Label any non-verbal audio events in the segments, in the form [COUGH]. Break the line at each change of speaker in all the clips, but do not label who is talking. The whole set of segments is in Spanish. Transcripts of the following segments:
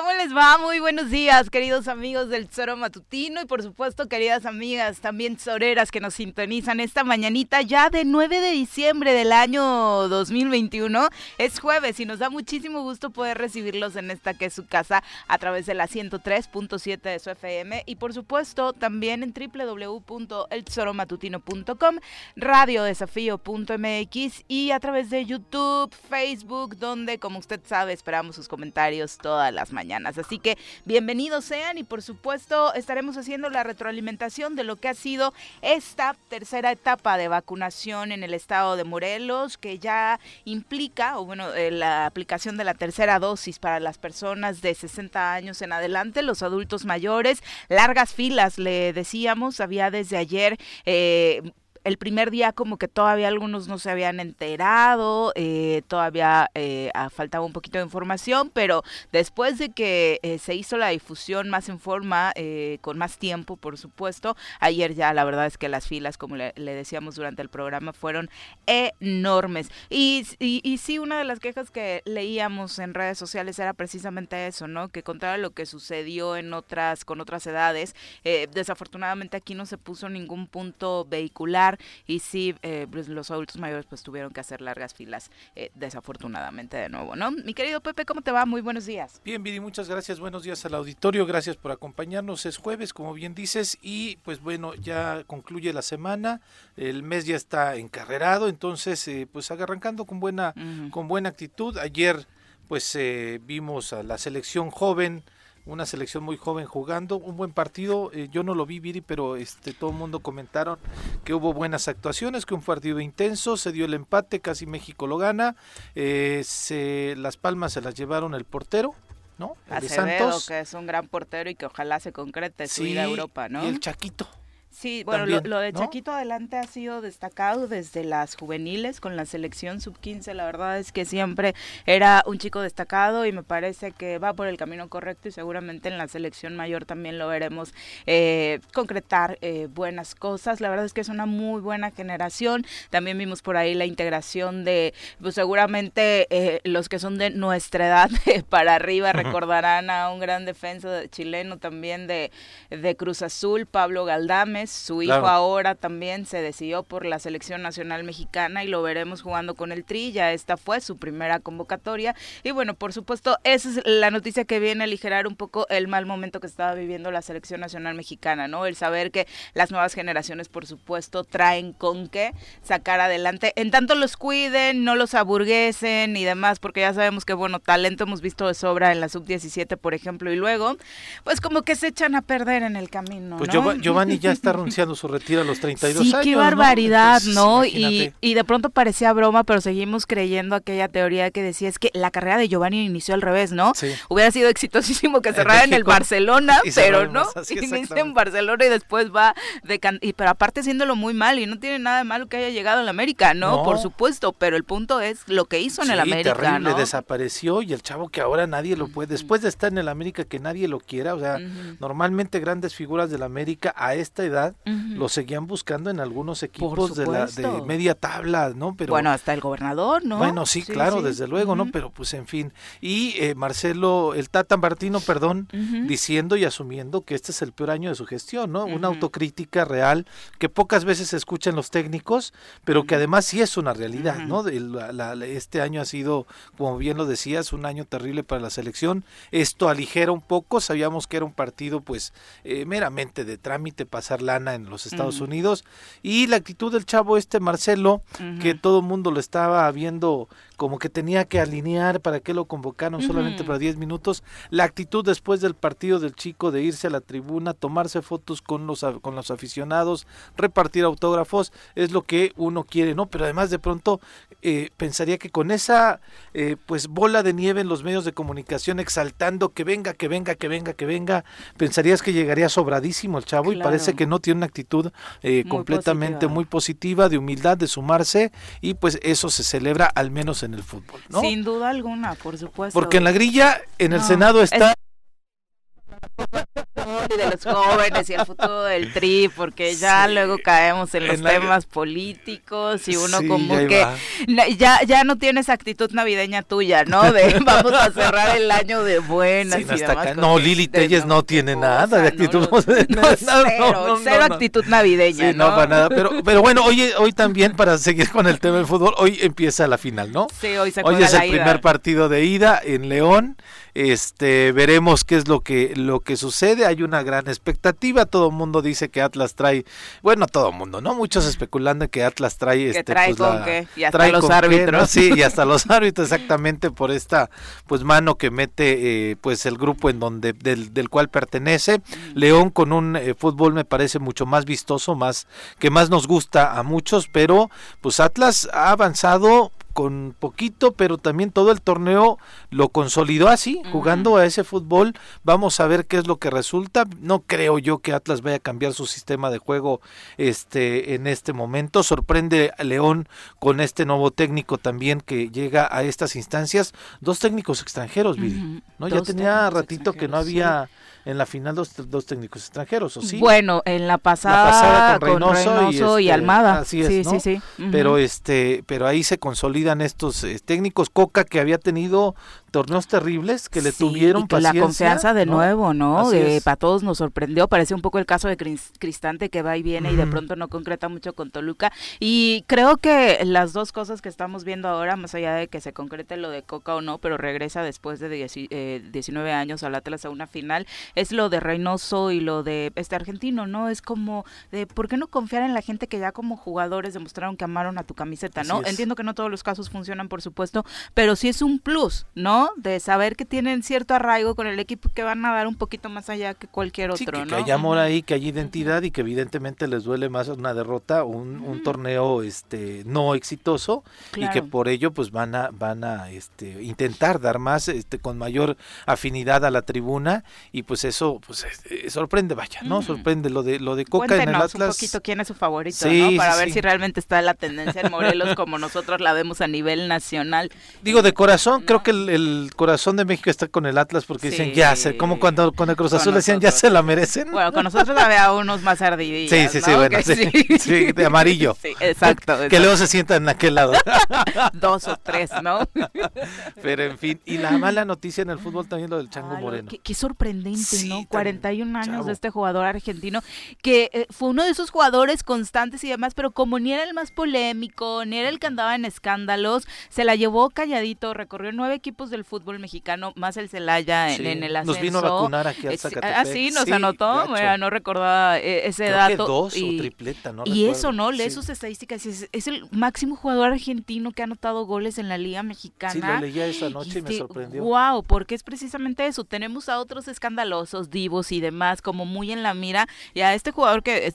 ¿Cómo les va? Muy buenos días, queridos amigos del Zoro Matutino y por supuesto, queridas amigas, también zoreras que nos sintonizan esta mañanita ya de 9 de diciembre del año 2021. Es jueves y nos da muchísimo gusto poder recibirlos en esta que es su casa a través de la 103.7 de su FM y por supuesto también en www.elzoromatutino.com, radiodesafío.mx y a través de YouTube, Facebook, donde como usted sabe esperamos sus comentarios todas las mañanas. Así que bienvenidos sean y por supuesto estaremos haciendo la retroalimentación de lo que ha sido esta tercera etapa de vacunación en el estado de Morelos, que ya implica, o bueno, eh, la aplicación de la tercera dosis para las personas de 60 años en adelante, los adultos mayores, largas filas, le decíamos, había desde ayer eh, el primer día como que todavía algunos no se habían enterado, eh, todavía eh, ah, faltaba un poquito de información, pero después de que eh, se hizo la difusión más en forma, con más tiempo, por supuesto, ayer ya la verdad es que las filas, como le, decíamos durante el programa, fueron enormes. Y, y, y, sí, una de las quejas que leíamos en redes sociales era precisamente eso, ¿no? Que contrario a lo que sucedió en otras, con otras edades, desafortunadamente aquí no se puso ningún punto vehicular y sí, eh, pues los adultos mayores pues tuvieron que hacer largas filas, eh, desafortunadamente de nuevo, ¿no? Mi querido Pepe, ¿cómo te va? Muy buenos días.
Bien, Viri, muchas gracias, buenos días al auditorio, gracias por acompañarnos, es jueves, como bien dices, y pues bueno, ya concluye la semana, el mes ya está encarrerado, entonces eh, pues arrancando con buena, con buena actitud, ayer pues vimos a la selección joven, una selección muy joven jugando, un buen partido, eh, yo no lo vi Viri, pero este todo el mundo comentaron que hubo buenas actuaciones, que un partido intenso, se dio el empate, casi México lo gana, eh, se, las palmas se las llevaron el portero, ¿no?
El de Santos. que es un gran portero y que ojalá se concrete su ida a Europa, ¿no?
Y el Chaquito,
Sí, bueno, lo, de Chaquito adelante ha sido destacado desde las juveniles con la selección sub-15. La verdad es que siempre era un chico destacado y me parece que va por el camino correcto y seguramente en la selección mayor también lo veremos eh, concretar eh, buenas cosas. La verdad es que es una muy buena generación. También vimos por ahí la integración de, pues seguramente eh, los que son de nuestra edad [LAUGHS] para arriba recordarán a un gran defensa chileno también de, de Cruz Azul, Pablo Su hijo ahora también se decidió por la selección nacional mexicana y lo veremos jugando con el Tri, ya esta fue su primera convocatoria y bueno, por supuesto, esa es la noticia que viene a aligerar un poco el mal momento que estaba viviendo la selección nacional mexicana, ¿no? El saber que las nuevas generaciones, por supuesto, traen con qué sacar adelante, en tanto los cuiden, no los aburguesen y demás, porque ya sabemos que, bueno, talento hemos visto de sobra en la sub-17, por ejemplo, y luego, pues como que se echan a perder en el camino.
Pues Giovanni ya está [LAUGHS] anunciando su retiro a los 32
sí,
años.
qué barbaridad, ¿no? Y, y, de pronto parecía broma, pero seguimos creyendo aquella teoría que decía es que la carrera de Giovanni inició al revés, ¿no? Sí. Hubiera sido exitosísimo que cerrara en, el Barcelona, pero no, inicia en Barcelona y después va de y pero aparte haciéndolo muy mal y no tiene nada de malo que haya llegado la América, ¿no? Por supuesto, pero el punto es lo que hizo en el América,
terrible, desapareció y el chavo que ahora nadie lo puede, después de estar en el América que nadie lo quiera, o sea, normalmente grandes figuras del América a esta edad lo seguían buscando en algunos equipos de, la, de media tabla, ¿no?
Pero bueno, hasta el gobernador, ¿no?
Bueno, sí, claro, desde luego, ¿no? Pero pues en fin. Y eh, Marcelo, el Tata Martino, perdón, diciendo y asumiendo que este es el peor año de su gestión, ¿no? Una autocrítica real que pocas veces se escucha en los técnicos, pero que además sí es una realidad, ¿no? este año ha sido, como bien lo decías, un año terrible para la selección. Esto aligera un poco, sabíamos que era un partido pues eh, meramente de trámite, pasar la en los Estados Unidos. Y la actitud del chavo este Marcelo que todo el mundo lo estaba viendo como que tenía que alinear para que lo convocaron solamente para 10 minutos. La actitud después del partido del chico de irse a la tribuna, tomarse fotos con los, con los aficionados, repartir autógrafos, es lo que uno quiere, ¿no? Pero además de pronto eh, pensaría que con esa eh, pues bola de nieve en los medios de comunicación exaltando que venga, que venga, que venga, que venga, pensarías que llegaría sobradísimo el chavo y parece que no tiene una actitud eh, completamente muy positiva, de humildad, de sumarse y pues eso se celebra al menos en en el fútbol, ¿no?
Sin duda alguna, por supuesto.
Porque en la grilla, en el Senado está...
y de los jóvenes y el futuro del tri, porque ya luego caemos en los temas políticos y uno como que ya, ya no tienes actitud navideña tuya, ¿no? De [LAUGHS] vamos a cerrar el año de buenas y demás.
No, Lili Telles no tiene nada de actitud.
No, [LAUGHS] cero, actitud navideña.
no, para nada. Pero, pero bueno, [LAUGHS] hoy, hoy también, para seguir con el tema del fútbol, hoy empieza la final, ¿no?
Sí, hoy se
Hoy es el primer partido de ida en León. Este, veremos qué es lo que lo que sucede. Hay una gran expectativa. Todo mundo dice que Atlas trae, bueno, todo mundo, no muchos especulando que Atlas trae, este,
trae pues, con qué y hasta los árbitros.
Sí, y hasta los [LAUGHS] árbitros exactamente por esta pues mano que mete eh, pues el grupo en donde del, del cual pertenece. León con un eh, fútbol me parece mucho más vistoso, más que más nos gusta a muchos, pero pues Atlas ha avanzado con poquito, pero también todo el torneo lo consolidó así, jugando a ese fútbol. Vamos a ver qué es lo que resulta. No creo yo que Atlas vaya a cambiar su sistema de juego este en este momento. Sorprende a León con este nuevo técnico también que llega a estas instancias. Dos técnicos extranjeros, ¿no? ya tenía ratito que no había en la final dos, dos técnicos extranjeros, ¿o sí?
Bueno, en la pasada, con Reynoso, y, este, Almada.
Así es, sí, sí, sí. Pero este, pero ahí se consolidan estos eh, técnicos. Coca que había tenido torneos terribles que le tuvieron paciencia.
La confianza de nuevo, ¿no? Eh, para todos nos sorprendió. Parece un poco el caso de Cristante que va y viene y de pronto no concreta mucho con Toluca. Y creo que las dos cosas que estamos viendo ahora, más allá de que se concrete lo de Coca o no, pero regresa después de 19 eh, años al Atlas a una final, es lo de Reynoso y lo de este argentino, ¿no? Es como de, ¿por qué no confiar en la gente que ya como jugadores demostraron que amaron a tu camiseta, ¿no? Entiendo que no todos los casos funcionan, por supuesto, pero sí es un plus, ¿no? De saber que tienen cierto arraigo con el equipo que van a dar un poquito más allá que cualquier otro,
que, ¿no? Que hay amor ahí, que hay identidad y que evidentemente les duele más una derrota, un, un torneo este no exitoso y que por ello pues van a van a este intentar dar más este con mayor afinidad a la tribuna y pues eso pues eh, sorprende, vaya, ¿no? Sorprende lo de lo de Coca en el Atlas.
un poquito quién es su favorito, ¿no? Para ver si realmente está la tendencia en Morelos como nosotros la vemos a nivel nacional.
Digo de corazón, creo que el, corazón de México está con el Atlas porque dicen ya se, como cuando con el Cruz Azul decían ya se la merecen.
Bueno, con nosotros la vea unos más ardidillos.
Sí, sí, sí, bueno, sí, de amarillo.
Sí, exacto,
Que luego se sientan en aquel lado. [LAUGHS]
Dos o tres, ¿no?
Pero en fin, y la mala noticia en el fútbol también lo del Chango Moreno.
Qué, qué sorprendente, ¿no? 41 años de este jugador argentino, que eh, fue uno de esos jugadores constantes y demás, pero como ni era el más polémico, ni era el que andaba en escándalos, se la llevó calladito, recorrió nueve equipos del fútbol mexicano, más el Celaya en, el ascenso.
Nos vino a vacunar aquí al
Zacatepec. Ah, sí, nos anotó, no recordaba eh, ese dato.
dos y, o tripleta, no
Y eso, ¿no? Lee sus estadísticas, es, es, el máximo jugador argentino que ha anotado goles en la Liga Mexicana. Sí,
lo leía esa noche y, me sorprendió.
Wow, porque es precisamente eso, tenemos a otros divos y demás, como muy en la mira, y a este jugador que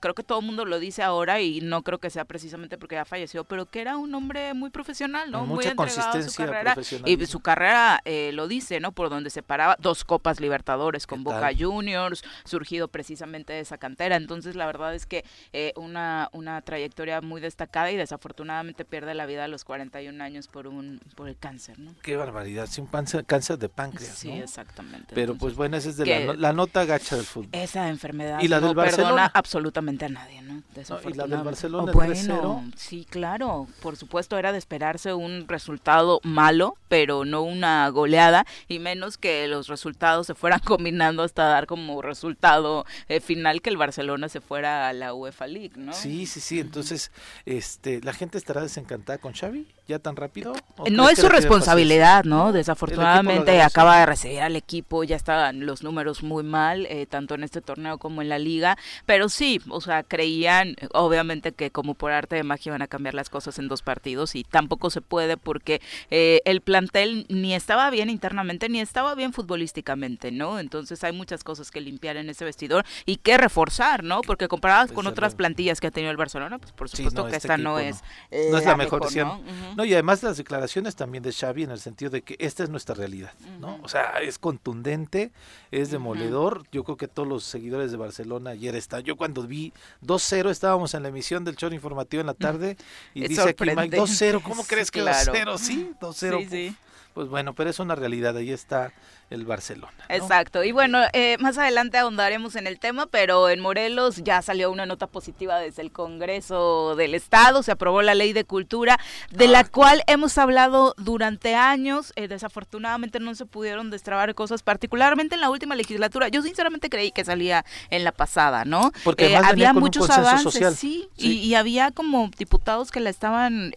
creo que todo el mundo lo dice ahora y no creo que sea precisamente porque ya falleció, pero que era un hombre muy profesional, ¿no?
muy
entregado
a su
carrera. Y su carrera eh, lo dice, ¿no? Por donde se paraba, dos Copas Libertadores con Boca Juniors, surgido precisamente de esa cantera. Entonces, la verdad es que eh, una, una trayectoria muy destacada y desafortunadamente pierde la vida a los 41 años por un por el cáncer, ¿no?
Qué barbaridad, sí, un cáncer, de páncreas,
Sí, exactamente.
Pero pues bueno, esa es de la, nota gacha del fútbol.
Esa enfermedad
¿Y la
no
del Barcelona?
perdona absolutamente a nadie, ¿no?
¿Y la del Barcelona?
Oh, bueno, sí, claro, por supuesto era de esperarse un resultado malo, pero no una goleada, y menos que los resultados se fueran [LAUGHS] combinando hasta dar como resultado eh, final que el Barcelona se fuera a la UEFA League, ¿no?
Sí, sí, sí, entonces este la gente estará desencantada con Xavi ya tan rápido.
No es su responsabilidad, ¿no? Desafortunadamente acaba de recibir al equipo, ya estaban los números muy mal, eh, tanto en este torneo como en la liga, pero sí, o sea, creían obviamente que como por arte de magia iban a cambiar las cosas en dos partidos y tampoco se puede porque eh, el plantel ni estaba bien internamente ni estaba bien futbolísticamente, ¿no? Entonces hay muchas cosas que limpiar en ese vestidor y que reforzar, ¿no? Porque comparadas con otras plantillas que ha tenido el Barcelona, pues por supuesto que este esta no es,
no. es la, mejor, opción. ¿no? Y además las declaraciones también de Xavi en el sentido de que esta es nuestra realidad, ¿no? O sea, es contundente, es demoledor. Yo creo que todos los seguidores de Barcelona ayer están. Yo cuando vi 2-0 estábamos en la emisión del show informativo en la tarde y [LAUGHS] dice aquí Mike 2-0, ¿cómo [LAUGHS] crees que 2-0? Sí, 2-0. Sí, sí Pues bueno, pero es una realidad, ahí está el Barcelona.
Exacto, y bueno, eh, más adelante ahondaremos en el tema, pero en Morelos ya salió una nota positiva desde el Congreso del Estado, se aprobó la ley de cultura, de la ah, cual hemos hablado durante años, eh, desafortunadamente no se pudieron destrabar cosas, particularmente en la última legislatura, yo sinceramente creí que salía en la pasada, ¿no?
Porque eh, había muchos avances,
sí, Y, había como diputados que la estaban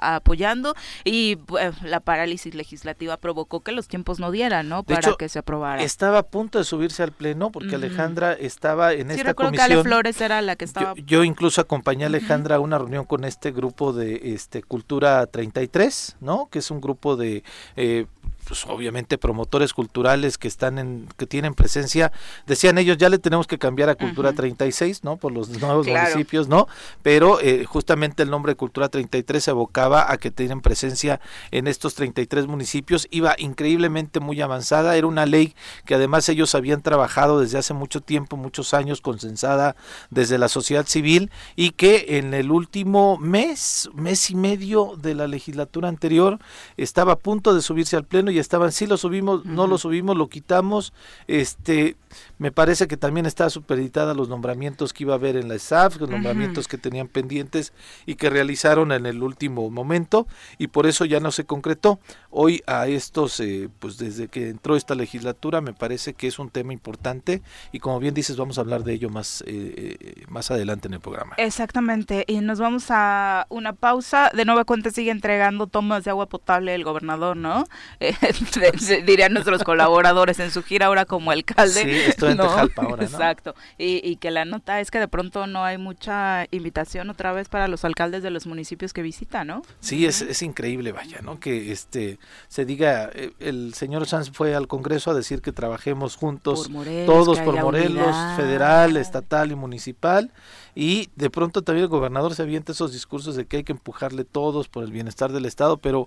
apoyando y la parálisis legislativa provocó que los tiempos no dieran, ¿no? para que se aprobara.
Estaba a punto de subirse al pleno porque Alejandra estaba en esta comisión.
Que Ale Flores era la que estaba.
Yo, incluso acompañé a Alejandra a una reunión con este grupo de este Cultura 33, ¿no? Que es un grupo de eh, pues obviamente promotores culturales que están en que tienen presencia. Decían ellos ya le tenemos que cambiar a Cultura 36 no por los nuevos municipios no pero eh, justamente el nombre de Cultura 33 se evocaba a que tienen presencia en estos 33 municipios. Iba increíblemente muy avanzada. Era una ley que además ellos habían trabajado desde hace mucho tiempo muchos años consensada desde la sociedad civil y que en el último mes mes y medio de la legislatura anterior estaba a punto de subirse al pleno y estaban, sí lo subimos, no lo subimos, lo quitamos, este, me parece que también está supeditada los nombramientos que iba a haber en la SAF, los nombramientos que tenían pendientes y que realizaron en el último momento y por eso ya no se concretó. Hoy a estos, eh, pues desde que entró esta legislatura me parece que es un tema importante y como bien dices vamos a hablar de ello más, eh, eh, más adelante en el programa.
Exactamente, y nos vamos a una pausa. De nueva cuenta sigue entregando tomas de agua potable el gobernador, ¿no? [LAUGHS] [LAUGHS] dirían nuestros colaboradores en su gira ahora como alcalde.
Sí, estoy en [LAUGHS] Tejalpa ahora, ¿no?
Exacto. Y, y, que la nota es que de pronto no hay mucha invitación otra vez para los alcaldes de los municipios que visita, ¿no?
Sí, es, es increíble, vaya, ¿no? Que este se diga, eh, el señor Sanz fue al Congreso a decir que trabajemos juntos, todos por Morelos, federal, estatal y municipal. Y de pronto también el gobernador se avienta esos discursos de que hay que empujarle todos por el bienestar del Estado, pero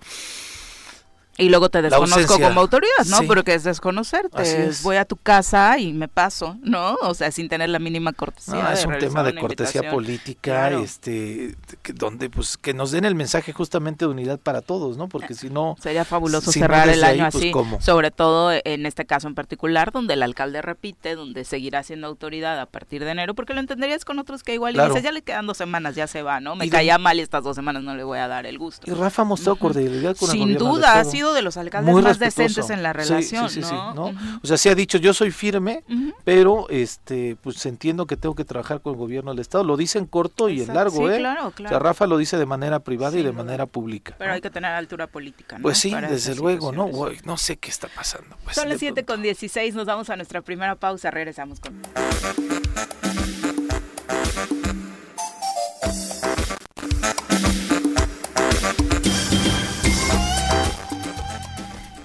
y luego te desconozco como autoridad, ¿no? Porque es desconocerte. Voy a tu casa y me paso, ¿no? O sea, sin tener la mínima cortesía.
es un tema de cortesía política, este, que, donde pues que nos den el mensaje justamente de unidad para todos, ¿no? Porque si no
sería fabuloso cerrar el año pues, así, sobre todo en este caso en particular, donde el alcalde repite, donde seguirá siendo autoridad a partir de enero, porque lo entenderías con otros que igual y dices, ya le quedan dos semanas, ya se va, ¿no? Me caía mal y estas dos semanas no le voy a dar el gusto.
Y Rafa mostró cordialidad con
Sin duda, ha sido de los alcaldes más decentes en la relación, sí, sí, sí, ¿no?
O sea, se ha dicho, yo soy firme, pero este pues entiendo que tengo que trabajar con el gobierno del estado. Lo dice en corto y en largo, ¿eh?
Claro, claro.
O sea, Rafa lo dice de manera privada y de manera pública.
Pero hay que tener altura política, ¿no?
Pues sí, desde luego, ¿no? no sé qué está pasando. Pues,
Son las 7 con 16, nos vamos a nuestra primera pausa, regresamos con...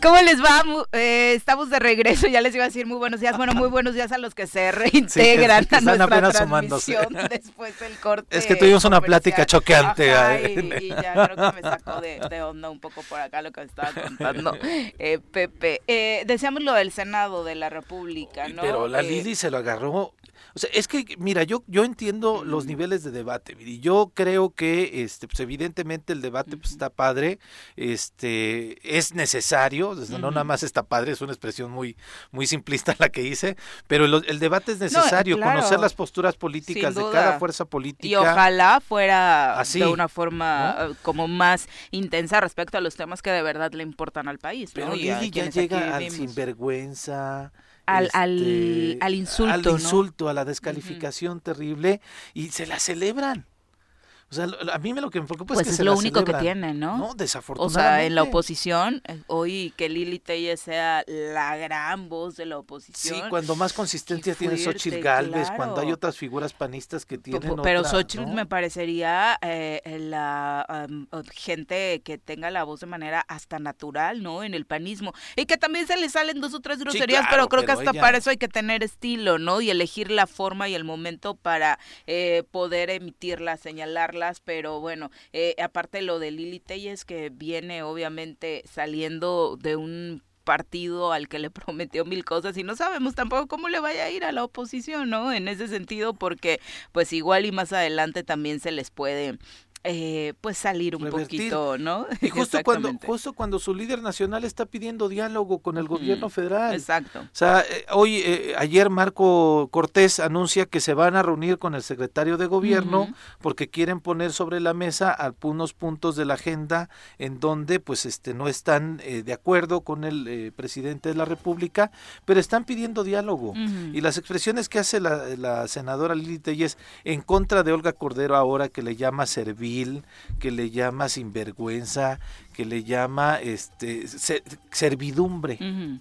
¿Cómo les va? Eh, estamos de regreso, ya les iba a decir muy buenos días. Bueno, muy buenos días a los que se reintegran a nuestra transmisión [LAUGHS] después del corte.
Es que tuvimos una plática choqueante.
y, ya creo que me sacó de, onda un poco por acá lo que estaba contando [LAUGHS] eh, Pepe. Eh, decíamos lo del Senado de la República, ¿no?
Pero la Lili se lo agarró o sea, es que, mira, yo, yo entiendo los niveles de debate, y yo creo que, este, pues evidentemente el debate pues, está padre, este, es necesario, no nada más está padre, es una expresión muy, muy simplista la que hice, pero el, debate es necesario, conocer las posturas políticas de cada fuerza política.
Y ojalá fuera Así, de una forma eh, como más intensa respecto a los temas que de verdad le importan al país.
Pero ya llega al sinvergüenza
al, al, este, al, insulto.
Al insulto, a la descalificación terrible y se la celebran. O sea, a mí me lo que me preocupa
es
pues
que es lo único que tienen, ¿no?
No, desafortunadamente.
O sea, en la oposición, eh, hoy que Lili Telle sea la gran voz de la oposición.
Sí, cuando más consistencia tiene Xochitl Galvez, cuando hay otras figuras panistas que tienen
Pero Xochitl me parecería eh, la gente que tenga la voz de manera hasta natural, ¿no? En el panismo. Y que también se le salen dos o tres groserías, pero creo que hasta para eso hay que tener estilo, ¿no? Y elegir la forma y el momento para eh, poder emitirla, señalarla pero bueno, eh, aparte lo de Lili Telles que viene obviamente saliendo de un partido al que le [LAUGHS] prometió mil cosas y no sabemos tampoco cómo le vaya a ir a la oposición, ¿no? En ese sentido, porque pues igual y más adelante también se les puede eh, pues salir un poquito, ¿no? [LAUGHS]
Y justo cuando, justo cuando su líder nacional está pidiendo diálogo con el gobierno federal.
Exacto.
O sea, eh, hoy, eh, ayer Marco Cortés anuncia que se van a reunir con el secretario de gobierno porque quieren poner sobre la mesa algunos puntos de la agenda en donde pues este no están de acuerdo con el presidente de la República, pero están pidiendo diálogo. Y las expresiones que hace la, la senadora Lili Telles en contra de Olga Cordero ahora que le llama servir que le llama sinvergüenza, que le llama este servidumbre,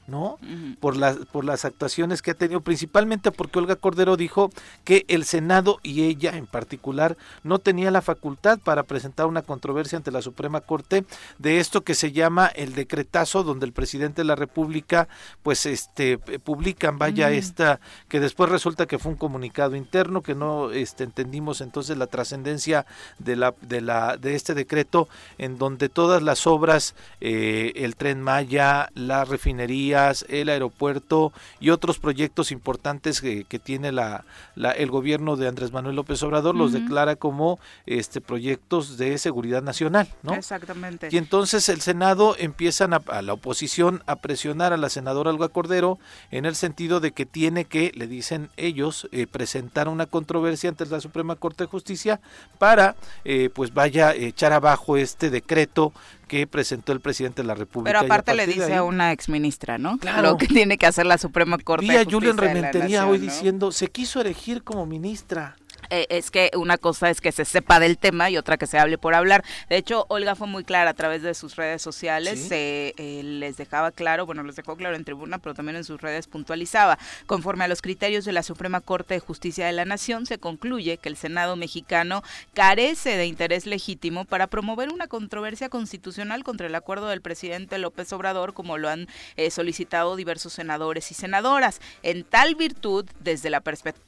¿no? Por las por las actuaciones que ha tenido, principalmente porque Olga Cordero dijo que el Senado y ella en particular no tenía la facultad para presentar una controversia ante la Suprema Corte de esto que se llama el decretazo donde el presidente de la República pues este publican vaya esta que después resulta que fue un comunicado interno que no este entendimos entonces la trascendencia de la de la de este decreto en donde todas las obras, eh, el tren Maya, las refinerías, el aeropuerto y otros proyectos importantes que, tiene la, el gobierno de Andrés Manuel López Obrador los declara como este proyectos de seguridad nacional, ¿no?
Exactamente.
Y entonces el Senado empiezan a, la oposición a presionar a la senadora Alba Cordero en el sentido de que tiene que, le dicen ellos, eh, presentar una controversia ante la Suprema Corte de Justicia para, eh, pues vaya, echar abajo este decreto que presentó el presidente de la República.
Pero aparte le dice a una exministra, ¿no? Claro. Lo que tiene que hacer la Suprema Corte.
Vi a Julian Rementería hoy diciendo, se quiso elegir como ministra.
Eh, es que una cosa es que se sepa del tema y otra que se hable por hablar. De hecho, Olga fue muy clara a través de sus redes sociales, eh, les dejaba claro, bueno, les dejó claro en tribuna, pero también en sus redes puntualizaba. Conforme a los criterios de la Suprema Corte de Justicia de la Nación, se concluye que el Senado mexicano carece de interés legítimo para promover una controversia constitucional contra el acuerdo del presidente López Obrador, como lo han eh, solicitado diversos senadores y senadoras. En tal virtud, desde la perspectiva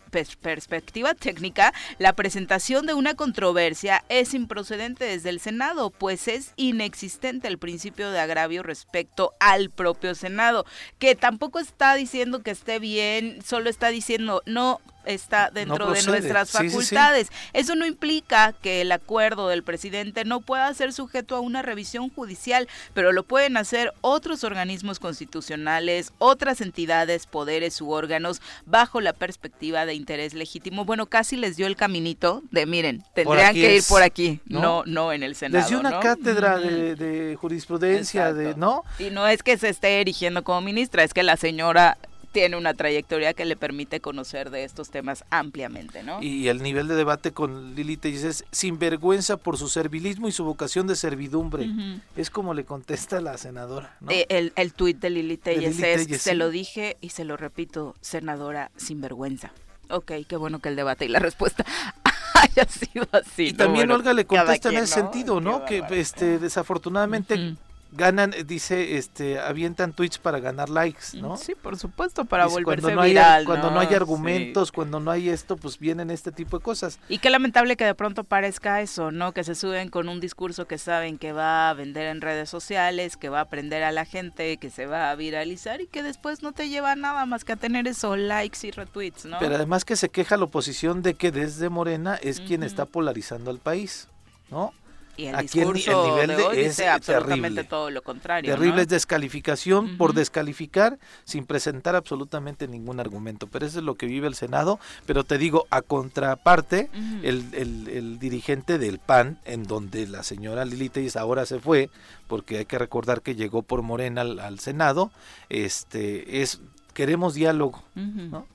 técnica, la presentación de una controversia es improcedente desde el Senado, pues es inexistente el principio de agravio respecto al propio Senado, que tampoco está diciendo que esté bien, solo está diciendo no está dentro de nuestras facultades. Eso no implica que el acuerdo del presidente no pueda ser sujeto a una revisión judicial, pero lo pueden hacer otros organismos constitucionales, otras entidades, poderes u órganos bajo la perspectiva de interés legítimo. Bueno, casi les dio el caminito de, miren, tendrían que ir por aquí, ¿no? no, en el Senado.
Desde una cátedra de, jurisprudencia, de, ¿no?
Y no es que se esté erigiendo como ministra, es que la señora tiene una trayectoria que le permite conocer de estos temas ampliamente, ¿no?
Y el nivel de debate con Lili Telles es sin vergüenza por su servilismo y su vocación de servidumbre. Es como le contesta la senadora, ¿no?
Eh, el, el tuit de Lili Telles es, se lo dije y se lo repito, senadora sin vergüenza. Ok, qué bueno que el debate y la respuesta [LAUGHS] haya sido así.
Y también Olga le contesta en ese sentido, ¿no? Que este desafortunadamente ganan, dice, este, avientan tweets para ganar likes, ¿no?
Sí, por supuesto, para volverse
cuando no
viral,
hay, Cuando no hay argumentos, cuando no hay esto, pues vienen este tipo de cosas.
Y qué lamentable que de pronto parezca eso, ¿no? Que se suben con un discurso que saben que va a vender en redes sociales, que va a aprender a la gente, que se va a viralizar y que después no te lleva nada más que a tener eso, likes y retweets, ¿no?
Pero además que se queja la oposición de que desde Morena es quien está polarizando al país, ¿no?
Y el Aquí el, nivel de, es absolutamente todo lo contrario.
Terrible es descalificación por descalificar sin presentar absolutamente ningún argumento. Pero eso es lo que vive el Senado. Pero te digo, a contraparte, el, el, dirigente del PAN, en donde la señora Lili ahora se fue, porque hay que recordar que llegó por Morena al, al Senado, este es queremos diálogo, ¿no?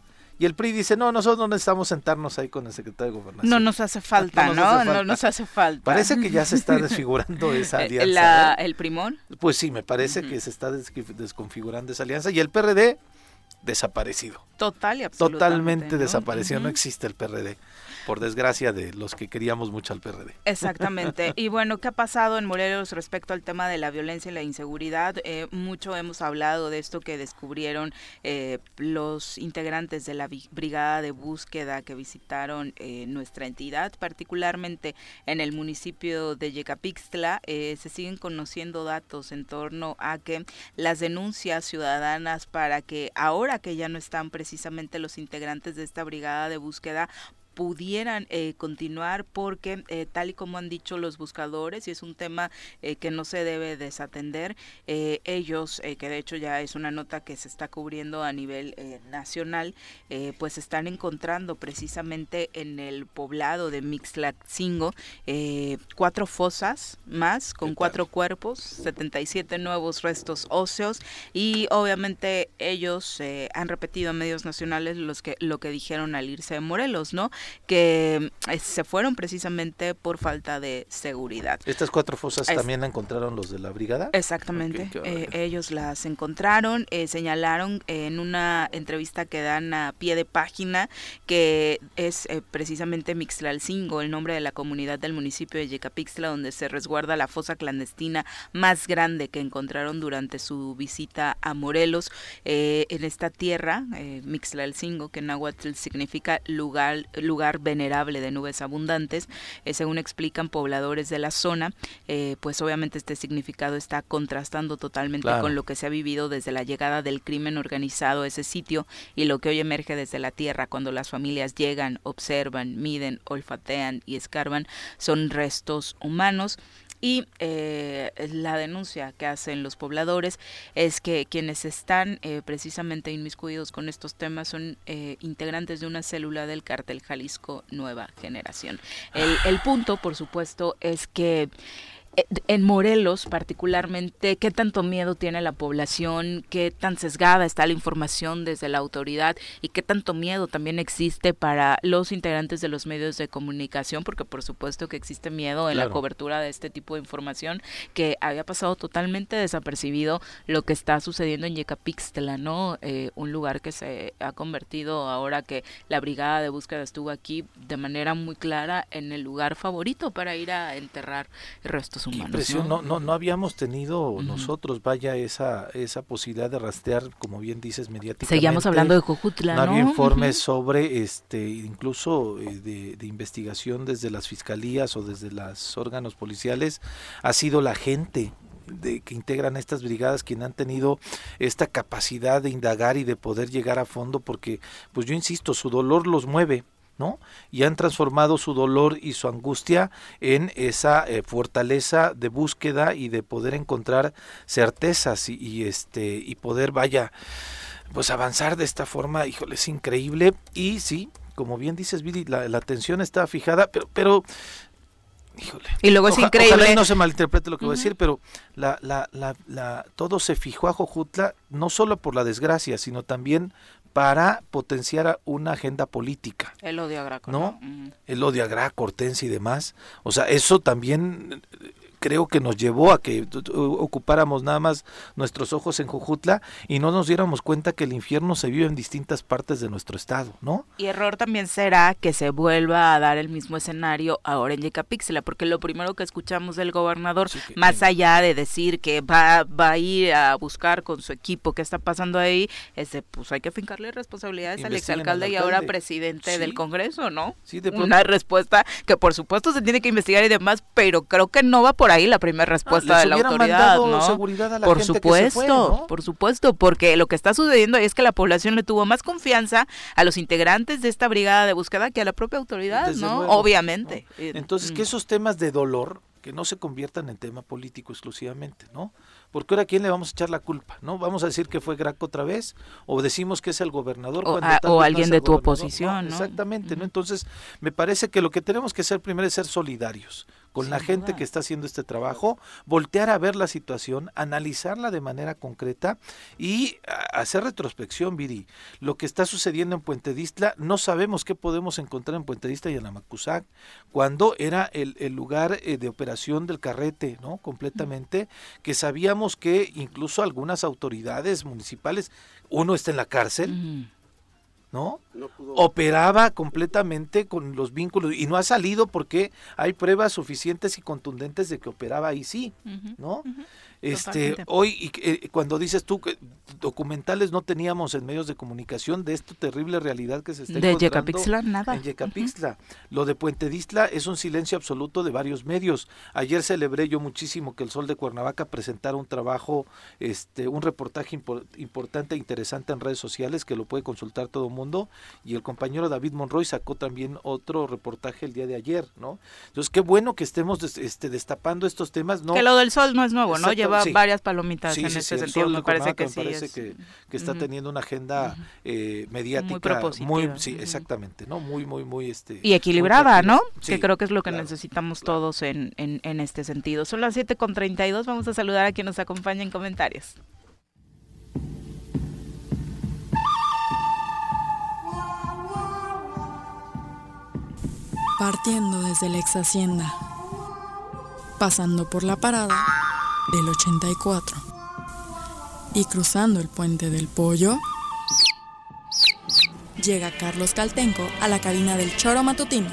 Y el PRI dice, no, nosotros no necesitamos sentarnos ahí con el secretario de Gobernación.
No nos hace falta, ¿no? No nos, hace falta.
Parece que ya se está [LAUGHS] desfigurando esa alianza.
¿El primón?
Pues sí, me parece que se está desconfigurando esa alianza. Y el PRD, desaparecido.
Total y absolutamente.
Totalmente desaparecido, no existe el PRD por desgracia de los que queríamos mucho al PRD.
Exactamente. y bueno, ¿qué ha pasado en Morelos respecto al tema de la violencia y la inseguridad? Eh, mucho hemos hablado de esto que descubrieron eh, los integrantes de la brigada de búsqueda que visitaron eh, nuestra entidad, particularmente en el municipio de Yecapixtla. se siguen conociendo datos en torno a que las denuncias ciudadanas para que ahora que ya no están precisamente los integrantes de esta brigada de búsqueda pudieran eh, continuar porque eh, tal y como han dicho los buscadores y es un tema eh, que no se debe desatender ellos que de hecho ya es una nota que se está cubriendo a nivel nacional pues están encontrando precisamente en el poblado de Mixlaxingo cuatro fosas más con cuatro cuerpos 77 nuevos restos óseos y obviamente ellos han repetido a medios nacionales los que lo que dijeron al irse de Morelos no que eh, se fueron precisamente por falta de seguridad.
¿Estas cuatro fosas también la encontraron los de la brigada?
Exactamente, eh, ellos las encontraron, eh, señalaron en una entrevista que dan a pie de página que es precisamente Mixtlalcingo, el nombre de la comunidad del municipio de Yecapixtla, donde se resguarda la fosa clandestina más grande que encontraron durante su visita a Morelos. en esta tierra, Mixtlalcingo, que en náhuatl significa lugar, lugar venerable de nubes abundantes, eh, según explican pobladores de la zona, eh, pues obviamente este significado está contrastando totalmente con lo que se ha vivido desde la llegada del crimen organizado a ese sitio y lo que hoy emerge desde la tierra cuando las familias llegan, observan, miden, olfatean y escarban, son restos humanos y eh, la denuncia que hacen los pobladores es que quienes están eh, precisamente inmiscuidos con estos temas son eh, integrantes de una célula del cártel Jalisco Nueva Generación. El, el punto, por supuesto, es que en Morelos particularmente, qué tanto miedo tiene la población, qué tan sesgada está la información desde la autoridad y qué tanto miedo también existe para los integrantes de los medios de comunicación, porque por supuesto que existe miedo en la cobertura de este tipo de información que había pasado totalmente desapercibido lo que está sucediendo en Yecapixtla, ¿no? Eh, un lugar que se ha convertido ahora que la brigada de búsqueda estuvo aquí de manera muy clara en el lugar favorito para ir a enterrar restos
¿no? ¿no? No, habíamos tenido nosotros, vaya, esa, esa posibilidad de rastrear, como bien dices, mediáticamente.
Seguíamos hablando de Cojutla,
¿no? había informes sobre, este, incluso eh, de, investigación desde las fiscalías o desde los órganos policiales, ha sido la gente de, que integran estas brigadas quien han tenido esta capacidad de indagar y de poder llegar a fondo porque pues yo insisto su dolor los mueve ¿no? Y han transformado su dolor y su angustia en esa eh, fortaleza de búsqueda y de poder encontrar certezas y, este y poder vaya pues avanzar de esta forma, híjole, es increíble y sí, como bien dices Viri, la, atención está fijada, pero pero Híjole.
Y luego es increíble.
no se malinterprete lo que voy a decir, pero la, la, la, la, todo se fijó a Jojutla no solo por la desgracia, sino también para potenciar una agenda política.
El odio a Graco.
¿No? El odio a Graco, Hortensia y demás. O sea, eso también creo que nos llevó a que ocupáramos nada más nuestros ojos en Jujutla y no nos diéramos cuenta que el infierno se vive en distintas partes de nuestro estado, ¿no?
Y error también será que se vuelva a dar el mismo escenario ahora en Yecapixtla, porque lo primero que escuchamos del gobernador, más allá de decir que va, va a ir a buscar con su equipo qué está pasando ahí, es de, pues hay que fincarle responsabilidades al exalcalde y ahora presidente del Congreso, ¿no? Sí, de Una respuesta que por supuesto se tiene que investigar y demás, pero creo que no va por ahí la primera ah, respuesta de la autoridad, ¿no? por supuesto, por supuesto, porque lo que está sucediendo es que la población le tuvo más confianza a los integrantes de esta brigada de búsqueda que a la propia autoridad, ¿no? Obviamente.
Entonces, que esos temas de dolor que no se conviertan en tema político exclusivamente, ¿no? porque ahora a quién le vamos a echar la culpa, ¿no? Vamos a decir que fue Graco otra vez o decimos que es el gobernador
o, alguien de tu oposición, ¿no?
Exactamente, ¿no? Entonces, me parece que lo que tenemos que hacer primero es ser solidarios con la gente que está haciendo este trabajo, voltear a ver la situación, analizarla de manera concreta y hacer retrospección, Viri. Lo que está sucediendo en Puente Distla, no sabemos qué podemos encontrar en Puente Distla y en Amacuzac, cuando era el, lugar eh, de operación del carrete, ¿no? Completamente, que sabíamos que incluso algunas autoridades municipales, uno está en la cárcel, ¿no? Operaba completamente con los vínculos y no ha salido porque hay pruebas suficientes y contundentes de que operaba ahí sí, ¿no? Este, hoy, eh, cuando dices tú que documentales no teníamos en medios de comunicación de esta terrible realidad que se está
de Yecapixtla, nada.
En Yecapixtla. Lo de Puente Distla es un silencio absoluto de varios medios. Ayer celebré yo muchísimo que el Sol de Cuernavaca presentara un trabajo, este, un reportaje importante e interesante en redes sociales que lo puede consultar todo el mundo. Y el compañero David Monroy sacó también otro reportaje el día de ayer, ¿no? Entonces, qué bueno que estemos este, destapando estos temas. ¿no?
Que lo del Sol no es nuevo, ¿no? Lleva varias palomitas en ese sentido. Me parece que sí
que, está teniendo una agenda eh, mediática muy, sí, exactamente, ¿no? Muy, muy, muy este.
Y equilibrada, ¿no? que creo que es lo que necesitamos todos en, en, en, este sentido. Son las 7 con 32. Vamos a saludar a quien nos acompaña en comentarios.
Partiendo desde la ex hacienda, pasando por la parada del 84 y cruzando el puente del pollo, llega Carlos Caltenco a la cabina del choro matutino.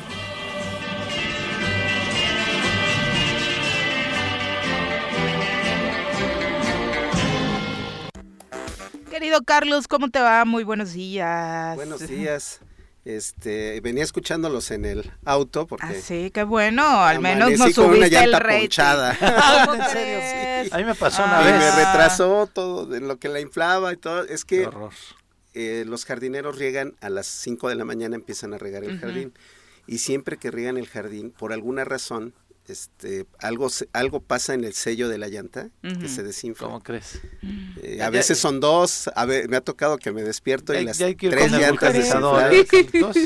Querido Carlos, ¿cómo te va? Muy buenos días.
Buenos días. Este, venía escuchándolos en el auto porque
ah, sí, qué bueno, al menos no subiste el rating. [LAUGHS] [LAUGHS]
A mí me pasó una vez. Y
me retrasó todo de lo que la inflaba y todo. Es que eh, los jardineros riegan a las 5 de la mañana empiezan a regar el jardín y siempre que riegan el jardín por alguna razón este, algo, algo pasa en el sello de la llanta que se desinfla.
¿Cómo crees?
Eh, a veces son dos, a ver, me ha tocado que me despierto y las tres llantas
desinfladas.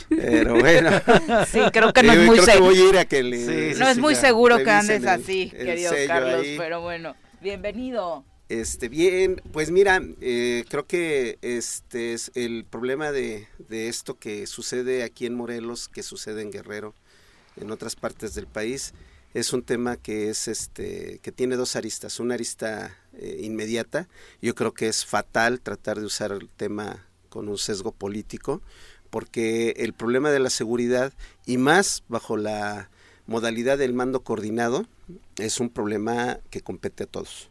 Pero bueno. [LAUGHS] Sí, creo que no es muy seguro. no es muy seguro que andes así, querido Carlos, pero bueno, bienvenido.
Este, bien, pues mira, eh, creo que este es el problema de, de esto que sucede aquí en Morelos, que sucede en Guerrero, en otras partes del país, es un tema que es este que tiene dos aristas una arista eh, inmediata yo creo que es fatal tratar de usar el tema con un sesgo político porque el problema de la seguridad y más bajo la modalidad del mando coordinado es un problema que compete a todos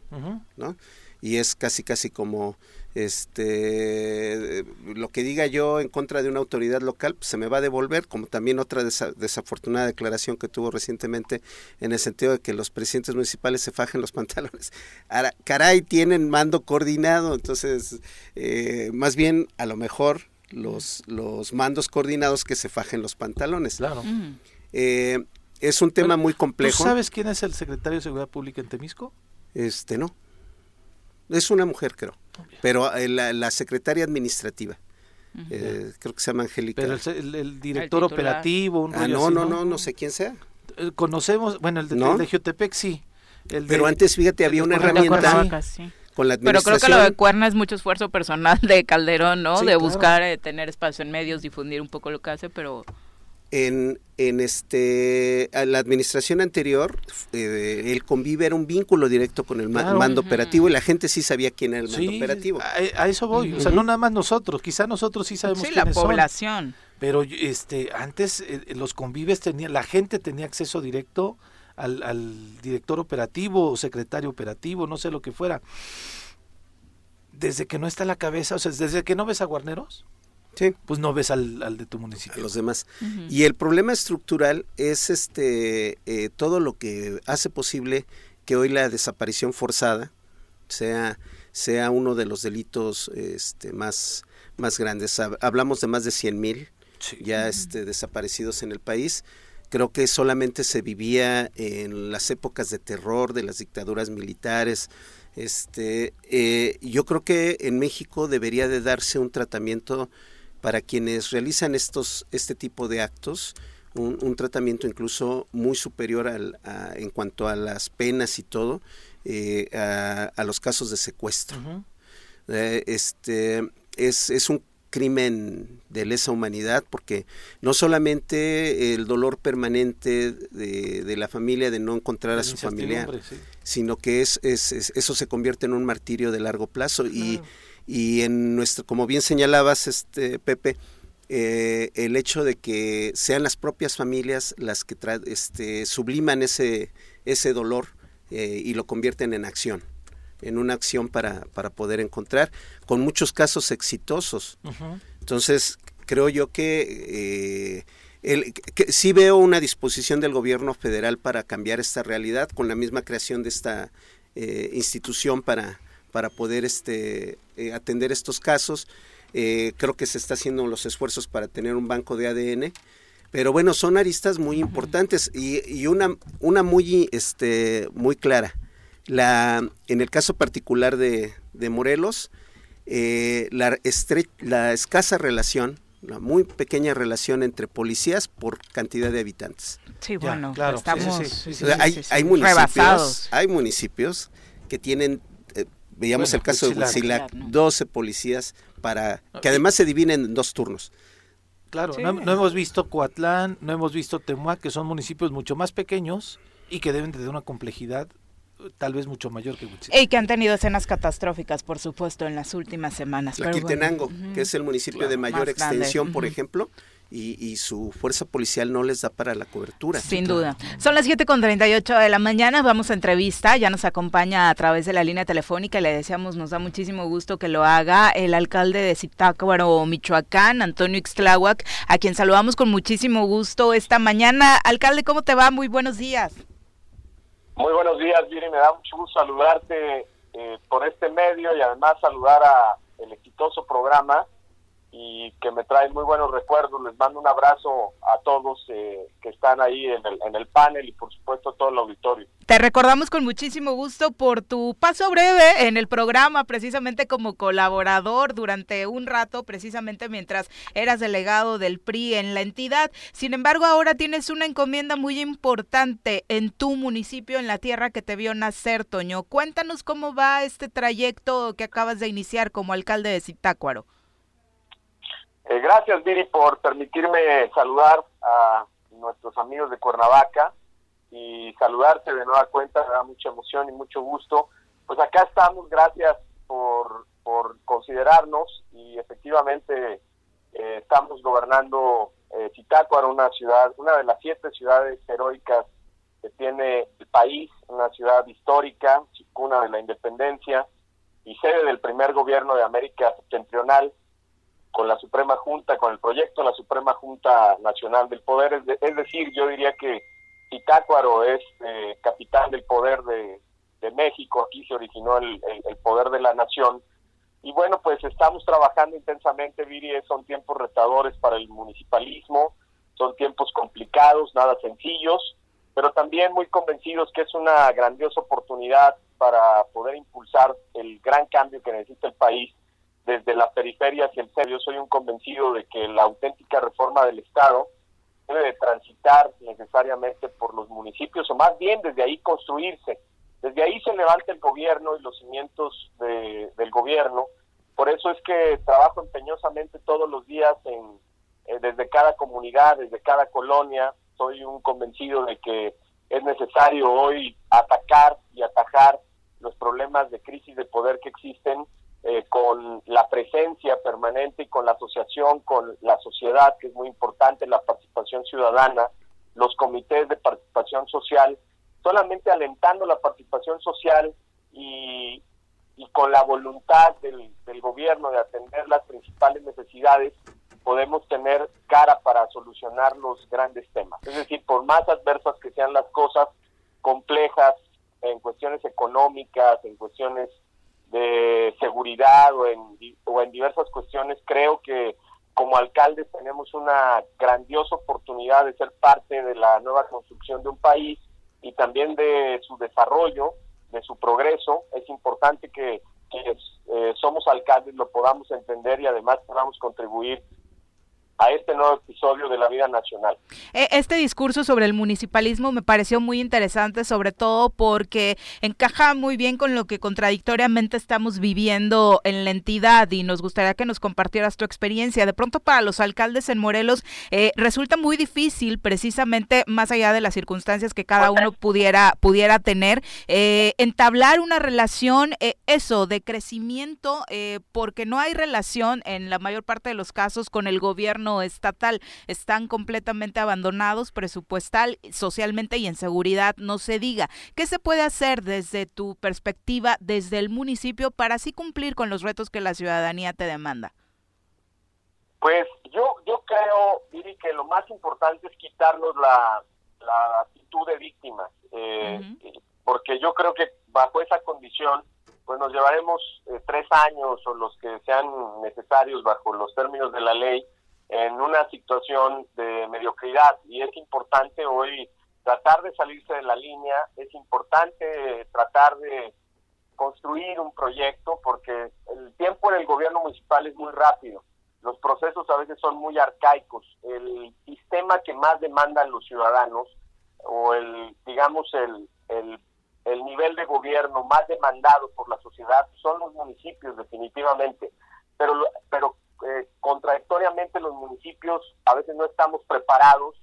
¿no? y es casi casi como este lo que diga yo en contra de una autoridad local pues, se me va a devolver como también otra desafortunada declaración que tuvo recientemente en el sentido de que los presidentes municipales se fajen los [LAUGHS] pantalones. Ahora, caray tienen mando coordinado entonces eh, más bien a lo mejor los los mandos coordinados que se fajen los pantalones.
Claro.
Eh, es un tema muy complejo. ¿tú
sabes quién es el secretario de seguridad pública en Temisco
este no es una mujer, creo. Pero eh, la, secretaria administrativa. Eh, creo que se llama Angélica.
Pero el, director operativo, un
ah, no, no, no, no sé quién sea.
Eh, conocemos, bueno, el de, ¿No? sí.
Pero antes, fíjate, había una herramienta con la administración. Pero
creo que lo de Cuerna es mucho esfuerzo personal de Calderón, ¿no? de buscar tener espacio en medios, difundir un poco lo que hace, pero
en, en este la administración anterior eh, el convive era un vínculo directo con el mando operativo y la gente sí sabía quién era el mando operativo.
a, eso voy o sea no nada más nosotros quizá nosotros sí sabemos sí,
la población.
pero este antes eh, los convives tenía la gente tenía acceso directo al, al director operativo o secretario operativo no sé lo que fuera. Desde que no está la cabeza o sea desde que no ves a Guarneros
Sí.
Pues no ves al, de tu municipio.
A los demás. Y el problema estructural es este eh, todo lo que hace posible que hoy la desaparición forzada sea, sea uno de los delitos este, más, más grandes. Hablamos de más de 100 mil ya este, desaparecidos en el país. Creo que solamente se vivía en las épocas de terror de las dictaduras militares. Este, eh, yo creo que en México debería de darse un tratamiento para quienes realizan estos, este tipo de actos, un, tratamiento incluso muy superior al, en cuanto a las penas y todo, eh, a, los casos de secuestro. Eh, este, es, es un crimen de lesa humanidad porque no solamente el dolor permanente de, la familia de no encontrar a su familia, sino que es, es, eso se convierte en un martirio de largo plazo y y en nuestro, como bien señalabas, este Pepe, eh, el hecho de que sean las propias familias las que este, subliman ese, ese dolor eh, y lo convierten en acción. en una acción para, para poder encontrar, con muchos casos exitosos. Entonces, creo yo que... Eh, el, sí veo una disposición del gobierno federal para cambiar esta realidad con la misma creación de esta eh, institución para, para poder este, eh, atender estos casos. Eh, creo que se está haciendo los esfuerzos para tener un banco de ADN. Pero bueno, son aristas muy importantes y, y, una, una muy, este, muy clara. La, en el caso particular de, de Morelos, la, la escasa relación una muy pequeña relación entre policías por cantidad de habitantes.
Sí, bueno, claro. estamos
hay, municipios, hay municipios que tienen eh, veíamos el caso de Huitzilac, 12 policías para que además se dividen en dos turnos.
Claro, no, no, hemos visto Coatlán, no hemos visto Temuac, que son municipios mucho más pequeños y que deben tener una complejidad tal vez mucho mayor que
Y que han tenido escenas catastróficas, por supuesto, en las últimas semanas.
La Quitenango, que es el municipio de mayor extensión, por ejemplo, y, su fuerza policial no les da para la cobertura.
Sin duda. Son las 7 con 38 de la mañana, vamos a entrevista, ya nos acompaña a través de la línea telefónica, le deseamos, nos da muchísimo gusto que lo haga el alcalde de Zitácuaro, Michoacán, Antonio Ixtláhuac, a quien saludamos con muchísimo gusto esta mañana. Alcalde, ¿cómo te va? Muy buenos días.
Muy buenos días, Viri. Me da mucho gusto saludarte eh, por este medio y además saludar a el exitoso programa y que me trae muy buenos recuerdos. Les mando un abrazo a todos eh, que están ahí en el, en el panel y por supuesto a todo el auditorio.
Te recordamos con muchísimo gusto por tu paso breve en el programa, precisamente como colaborador durante un rato, precisamente mientras eras delegado del PRI en la entidad. Sin embargo, ahora tienes una encomienda muy importante en tu municipio, en la tierra que te vio nacer, Toño. Cuéntanos cómo va este trayecto que acabas de iniciar como alcalde de Zitácuaro.
Eh, gracias, Viri, por permitirme saludar a nuestros amigos de Cuernavaca y saludarte de nueva cuenta, me da mucha emoción y mucho gusto. Pues acá estamos, gracias por, por considerarnos y efectivamente eh, estamos gobernando eh, una ciudad, una de las siete ciudades heroicas que tiene el país, una ciudad histórica, cuna de la independencia y sede del primer gobierno de América Septentrional con la Suprema Junta, con el proyecto de la Suprema Junta Nacional del Poder. Es, decir, yo diría que Zitácuaro es eh, capital del poder de, México, aquí se originó el, poder de la nación. Y bueno, pues estamos trabajando intensamente, Viri, son tiempos retadores para el municipalismo, son tiempos complicados, nada sencillos, pero también muy convencidos que es una grandiosa oportunidad para poder impulsar el gran cambio que necesita el país desde la periferia hacia el centro. Yo soy un convencido de que la auténtica reforma del Estado debe de transitar necesariamente por los municipios, o más bien desde ahí construirse. Desde ahí se levanta el gobierno y los cimientos del gobierno. Por eso es que trabajo empeñosamente todos los días en, eh, desde cada comunidad, desde cada colonia. Soy un convencido de que es necesario hoy atacar y atajar los problemas de crisis de poder que existen eh, con la presencia permanente y con la asociación con la sociedad, que es muy importante, la participación ciudadana, los comités de participación social, solamente alentando la participación social y, y con la voluntad del, del gobierno de atender las principales necesidades, podemos tener cara para solucionar los grandes temas. Es decir, por más adversas que sean las cosas, complejas en cuestiones económicas, en cuestiones de seguridad o en, o en diversas cuestiones, creo que como alcaldes tenemos una grandiosa oportunidad de ser parte de la nueva construcción de un país y también de su desarrollo, de su progreso. Es importante que quienes eh, somos alcaldes lo podamos entender y además podamos contribuir a este nuevo episodio de la vida nacional.
E, este discurso sobre el municipalismo me pareció muy interesante, sobre todo porque encaja muy bien con lo que contradictoriamente estamos viviendo en la entidad y nos gustaría que nos compartieras tu experiencia. De pronto para los alcaldes en Morelos eh, resulta muy difícil, precisamente más allá de las circunstancias que cada uno pudiera, pudiera tener, eh, entablar una relación, eh, eso, de crecimiento, porque no hay relación en la mayor parte de los casos con el gobierno gobierno estatal están completamente abandonados presupuestal, socialmente y en seguridad, no se diga. ¿Qué se puede hacer desde tu perspectiva, desde el municipio, para así cumplir con los retos que la ciudadanía te demanda?
Pues yo, yo creo, Viri, que lo más importante es quitarnos la, actitud de víctimas, eh, porque yo creo que bajo esa condición, pues nos llevaremos eh, tres años o los que sean necesarios bajo los términos de la ley en una situación de mediocridad y es importante hoy tratar de salirse de la línea, es importante tratar de construir un proyecto porque el tiempo en el gobierno municipal es muy rápido los procesos a veces son muy arcaicos. El sistema que más demandan los ciudadanos o el, digamos, el, el, nivel de gobierno más demandado por la sociedad son los municipios, definitivamente. Pero, pero eh, contradictoriamente los municipios a veces no estamos preparados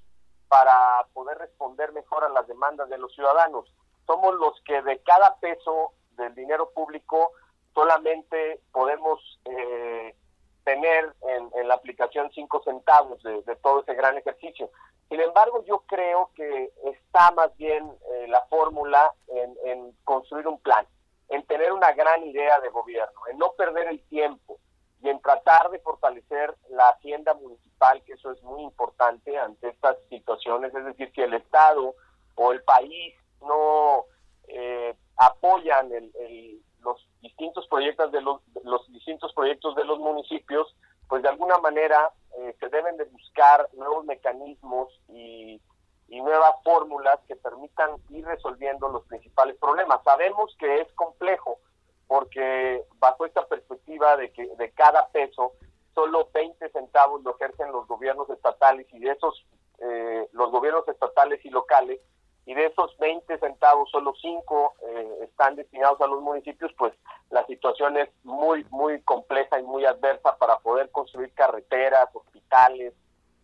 para poder responder mejor a las demandas de los ciudadanos. Somos los que de cada peso del dinero público solamente podemos eh, tener en, la aplicación cinco centavos de, todo ese gran ejercicio. Sin embargo, yo creo que está más bien eh, la fórmula en, construir un plan, en tener una gran idea de gobierno, en no perder el tiempo y en tratar de fortalecer la hacienda municipal, que eso es muy importante ante estas situaciones, es decir, si el Estado o el país no eh, apoyan el, los distintos proyectos de los, distintos proyectos de los municipios, pues de alguna manera eh, se deben de buscar nuevos mecanismos y, nuevas fórmulas que permitan ir resolviendo los principales problemas. Sabemos que es complejo porque bajo esta perspectiva de que de cada peso solo 20 centavos lo ejercen los gobiernos estatales y de esos eh, los gobiernos estatales y locales y de esos 20 centavos solo 5 eh, están destinados a los municipios, pues la situación es muy, muy compleja y muy adversa para poder construir carreteras, hospitales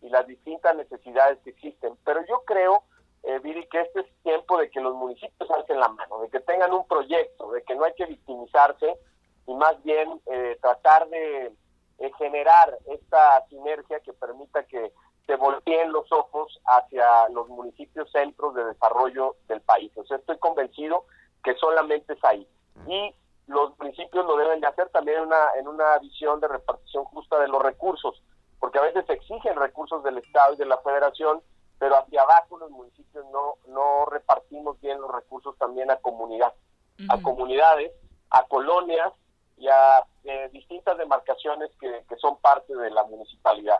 y las distintas necesidades que existen. Pero yo creo, eh, Viri, que este es tiempo de que los municipios alcen la mano, de que tengan un proyecto, de que no hay que victimizarse y más bien eh, tratar de generar esta sinergia que permita que se volteen los ojos hacia los municipios centros de desarrollo del país. O sea, estoy convencido que solamente es ahí. Y los municipios lo deben de hacer también en una, en una visión de repartición justa de los recursos, porque a veces exigen recursos del Estado y de la Federación, pero hacia abajo los municipios no, no repartimos bien los recursos también a comunidad, a comunidades, a colonias y a eh, distintas demarcaciones que, que son parte de la municipalidad.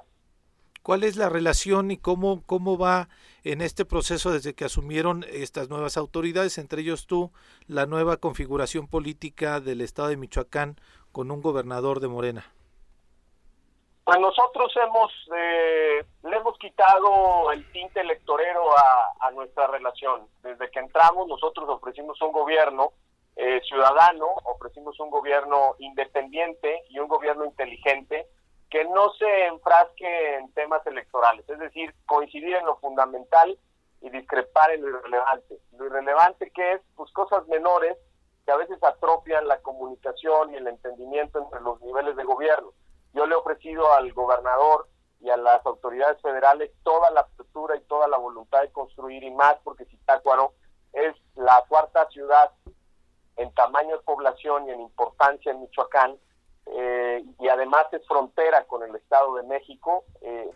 ¿Cuál es la relación y cómo, cómo va en este proceso desde que asumieron estas nuevas autoridades, entre ellos tú, la nueva configuración política del Estado de Michoacán con un gobernador de Morena?
Pues nosotros hemos eh, le hemos quitado el tinte electorero a, nuestra relación. Desde que entramos nosotros ofrecimos un gobierno eh, ciudadano, ofrecimos un gobierno independiente y un gobierno inteligente que no se enfrasque en temas electorales, es decir, coincidir en lo fundamental y discrepar en lo irrelevante. Lo irrelevante que es, pues cosas menores que a veces atrofian la comunicación y el entendimiento entre los niveles de gobierno. Yo le he ofrecido al gobernador y a las autoridades federales toda la apertura y toda la voluntad de construir y más porque Zitácuaro es la cuarta ciudad en tamaño de población y en importancia en Michoacán eh, y además es frontera con el Estado de México. Eh,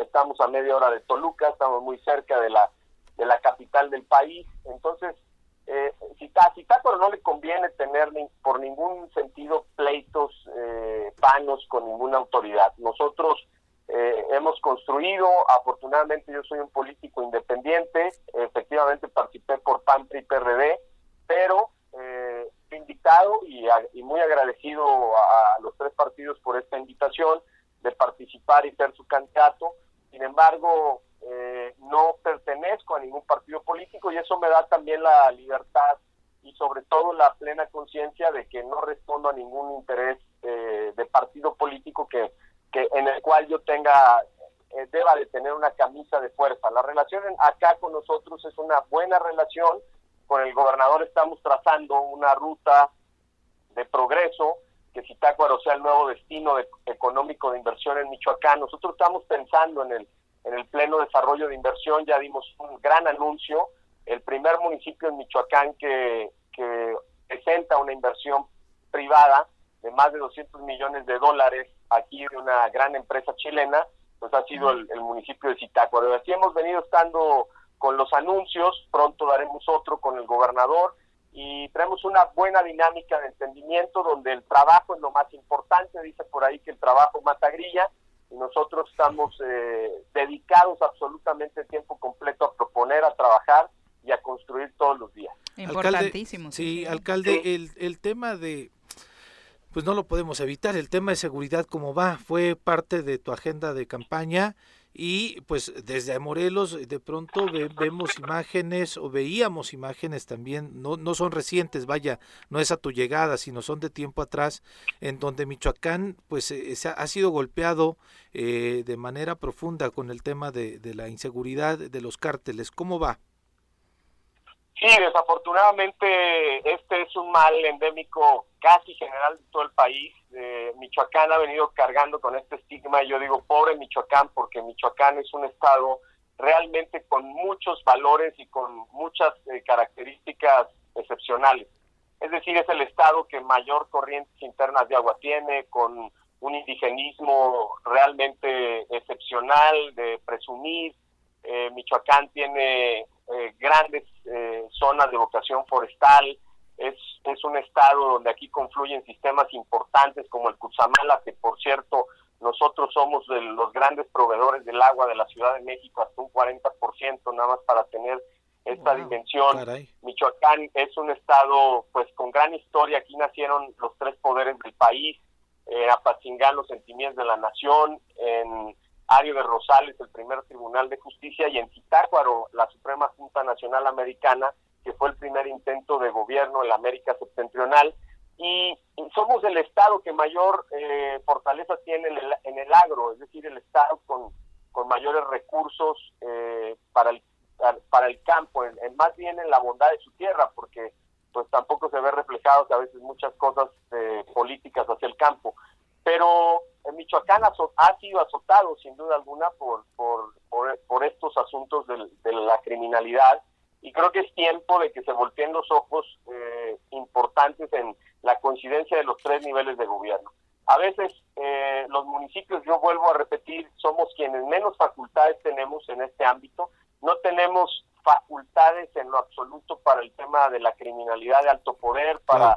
estamos a media hora de Toluca, estamos muy cerca de la de la capital del país. Entonces, eh, a no le conviene tener por ningún sentido pleitos eh, panos con ninguna autoridad. Nosotros eh, hemos construido, afortunadamente yo soy un político independiente, efectivamente participé por PAN, PRI, PRD, pero eh, invitado y, muy agradecido a, los tres partidos por esta invitación de participar y ser su candidato. Sin embargo, eh, no pertenezco a ningún partido político y eso me da también la libertad y sobre todo la plena conciencia de que no respondo a ningún interés eh, de partido político que, que en el cual yo tenga eh, deba de tener una camisa de fuerza. La relación acá con nosotros es una buena relación con el gobernador estamos trazando una ruta de progreso que Zitácuaro sea el nuevo destino económico de inversión en Michoacán. Nosotros estamos pensando en el, en el pleno desarrollo de inversión, ya dimos un gran anuncio, el primer municipio en Michoacán que, presenta una inversión privada de más de 200 millones de dólares aquí de una gran empresa chilena, pues ha sido el, municipio de Zitácuaro. Así hemos venido estando con los anuncios, pronto daremos otro con el gobernador y traemos una buena dinámica de entendimiento donde el trabajo es lo más importante, dice por ahí que el trabajo mata grilla nosotros estamos eh, dedicados absolutamente tiempo completo a proponer, a trabajar y a construir todos los días.
Importantísimo.
sí, alcalde, El, el tema de pues no lo podemos evitar. El tema de seguridad, como va, fue parte de tu agenda de campaña y pues desde Morelos de pronto vemos imágenes o veíamos imágenes también, no, no son recientes, vaya, no es a tu llegada, sino son de tiempo atrás, en donde Michoacán pues eh, ha, sido golpeado eh, de manera profunda con el tema de, de la inseguridad de los cárteles. ¿Cómo va?
Sí, desafortunadamente este es un mal endémico casi general de todo el país. Eh, Michoacán ha venido cargando con este estigma yo digo pobre Michoacán porque Michoacán es un estado realmente con muchos valores y con muchas eh, características excepcionales. Es decir, es el estado que mayor corrientes internas de agua tiene, con un indigenismo realmente excepcional de presumir. Eh, Michoacán tiene eh, grandes zonas de vocación forestal, es, es un estado donde aquí confluyen sistemas importantes como el Cutzamala, que por cierto nosotros somos de los grandes proveedores del agua de la Ciudad de México, hasta un 40% nada más para tener esta dimensión. Michoacán es un estado pues con gran historia, aquí nacieron los tres poderes del país, eh, Apatzingán los sentimientos de la nación, en Ario de Rosales, el primer tribunal de justicia, y en Zitácuaro, la Suprema Junta Nacional Americana, que fue el primer intento de gobierno en la América septentrional. Y, somos el Estado que mayor eh, fortaleza tiene en el, en el, agro, es decir, el Estado con, con mayores recursos eh, para, el, para el campo, en, más bien en la bondad de su tierra, porque pues tampoco se ve reflejados a veces muchas cosas eh, políticas hacia el campo. Pero Michoacán ha sido azotado sin duda alguna por, por, por, estos asuntos de, la criminalidad y creo que es tiempo de que se volteen los ojos eh, importantes en la coincidencia de los tres niveles de gobierno. A veces eh, los municipios, yo vuelvo a repetir, somos quienes menos facultades tenemos en este ámbito. No tenemos facultades en lo absoluto para el tema de la criminalidad de alto poder, para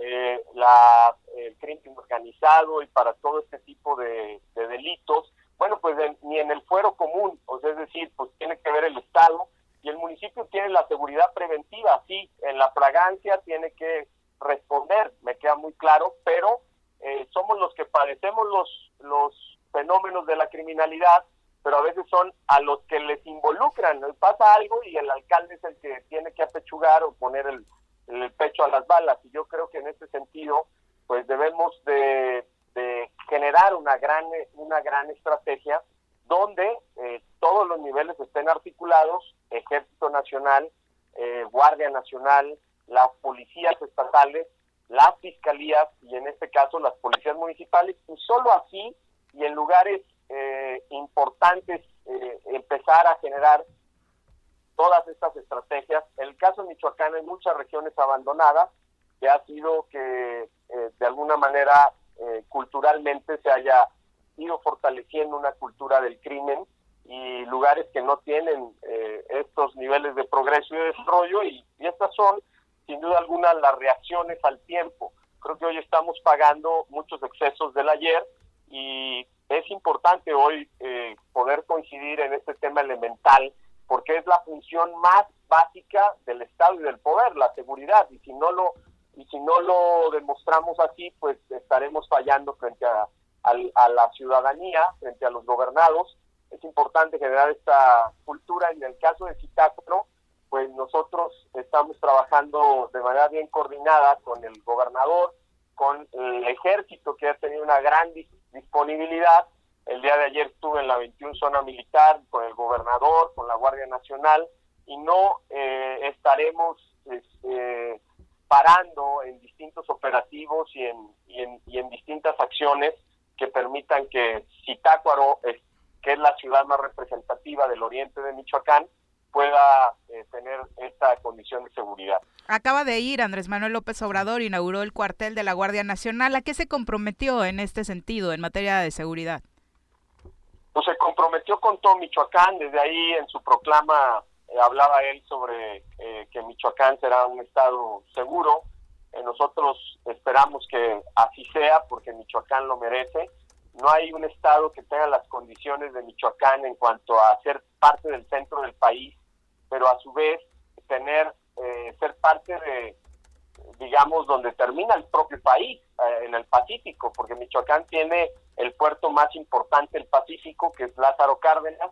eh, la, el crimen organizado y para todo este tipo de, delitos, bueno, pues ni en el fuero común, o sea, es decir, pues tiene que ver el Estado y el municipio tiene la seguridad preventiva, sí, en la fragancia tiene que responder, me queda muy claro, pero eh, somos los que padecemos los, los fenómenos de la criminalidad, pero a veces son a los que les involucran, pasa algo y el alcalde es el que tiene que apechugar o poner el, el pecho a las balas. Y yo creo que en ese sentido, pues debemos de, generar una gran, una gran estrategia donde eh, todos los niveles estén articulados, Ejército Nacional, eh, Guardia Nacional, las policías estatales, las fiscalías y en este caso las policías municipales, y solo así y en lugares eh, importantes empezar a generar todas estas estrategias. El caso de Michoacán hay muchas regiones abandonadas, que ha sido que eh, de alguna manera eh, culturalmente se haya fortaleciendo una cultura del crimen y lugares que no tienen eh, estos niveles de progreso y de desarrollo y, estas son sin duda alguna las reacciones al tiempo. Creo que hoy estamos pagando muchos excesos del ayer y es importante hoy poder coincidir en este tema elemental porque es la función más básica del Estado y del poder, la seguridad, y si no lo y si no lo demostramos así, pues estaremos fallando frente a, la ciudadanía, frente a los gobernados. Es importante generar esta cultura. En el caso de Zitácuaro, pues nosotros estamos trabajando de manera bien coordinada con el gobernador, con el ejército que ha tenido una gran disponibilidad el día de ayer estuve en la 21 zona militar con el gobernador, con la Guardia Nacional y no eh, estaremos este, parando en distintos operativos y en, y en, y en distintas acciones que permitan que Zitácuaro, que es la ciudad más representativa del oriente de Michoacán, pueda eh, tener esta condición de seguridad.
Acaba de ir Andrés Manuel López Obrador, inauguró el cuartel de la Guardia Nacional. ¿A qué se comprometió en este sentido, en materia de seguridad?
Pues se comprometió con todo Michoacán, desde ahí en su proclama eh, hablaba él sobre eh, que Michoacán será un estado seguro. Nosotros esperamos que así sea porque Michoacán lo merece. No hay un estado que tenga las condiciones de Michoacán en cuanto a ser parte del centro del país, pero a su vez tener eh, ser parte de digamos donde termina el propio país eh, en el Pacífico, porque Michoacán tiene el puerto más importante del Pacífico, que es Lázaro Cárdenas,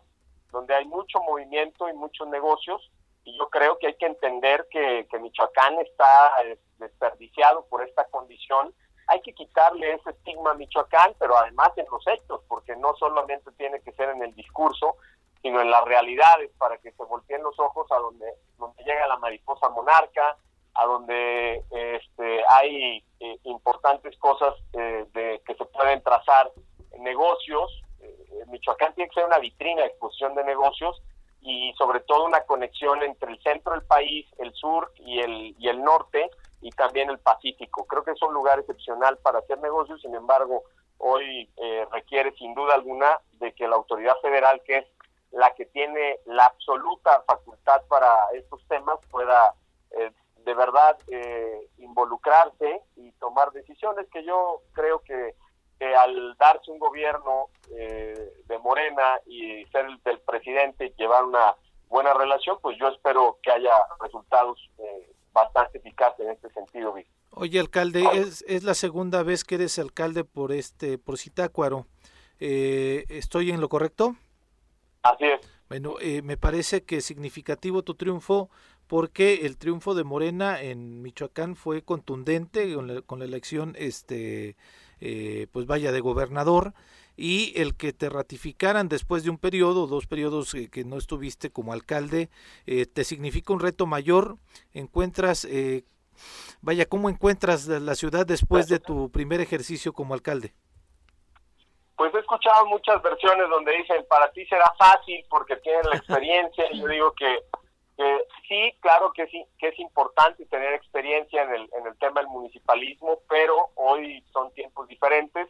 donde hay mucho movimiento y muchos negocios, y yo creo que hay que entender que, que Michoacán está eh, desperdiciado por esta condición hay que quitarle ese estigma a Michoacán, pero además en los hechos, porque no solamente tiene que ser en el discurso, sino en las realidades, para que se volteen los ojos a donde, donde llega la mariposa monarca, a donde este, hay eh, importantes cosas eh, de, que se pueden trazar negocios. Eh, Michoacán tiene que ser una vitrina de exposición de negocios y sobre todo una conexión entre el centro del país, el sur y el, y el norte, y también el Pacífico. Creo que es un lugar excepcional para hacer negocios, sin embargo, hoy eh, requiere sin duda alguna de que la autoridad federal, que es la que tiene la absoluta facultad para estos temas, pueda eh, de verdad eh, involucrarse y tomar decisiones que yo creo que, al darse un gobierno de Morena y ser el del presidente y llevar una buena relación, pues yo espero que haya resultados bastante eficaz en este sentido,
Oye, alcalde, es, es la segunda vez que eres alcalde por este por Citácuaro. Eh, ¿Estoy en lo correcto?
Así es.
Bueno, eh, me parece que es significativo tu triunfo porque el triunfo de Morena en Michoacán fue contundente con la, elección, este, eh, pues vaya, de gobernador y el que te ratificaran después de un periodo, dos periodos eh, que no estuviste como alcalde, eh, te significa un reto mayor. Encuentras, eh, vaya, ¿cómo encuentras la ciudad después de tu primer ejercicio como alcalde?
Pues he escuchado muchas versiones donde dicen, para ti será fácil porque tienes la experiencia. y yo digo que, sí, claro que sí, que es importante tener experiencia en el, en el tema del municipalismo, pero hoy son tiempos diferentes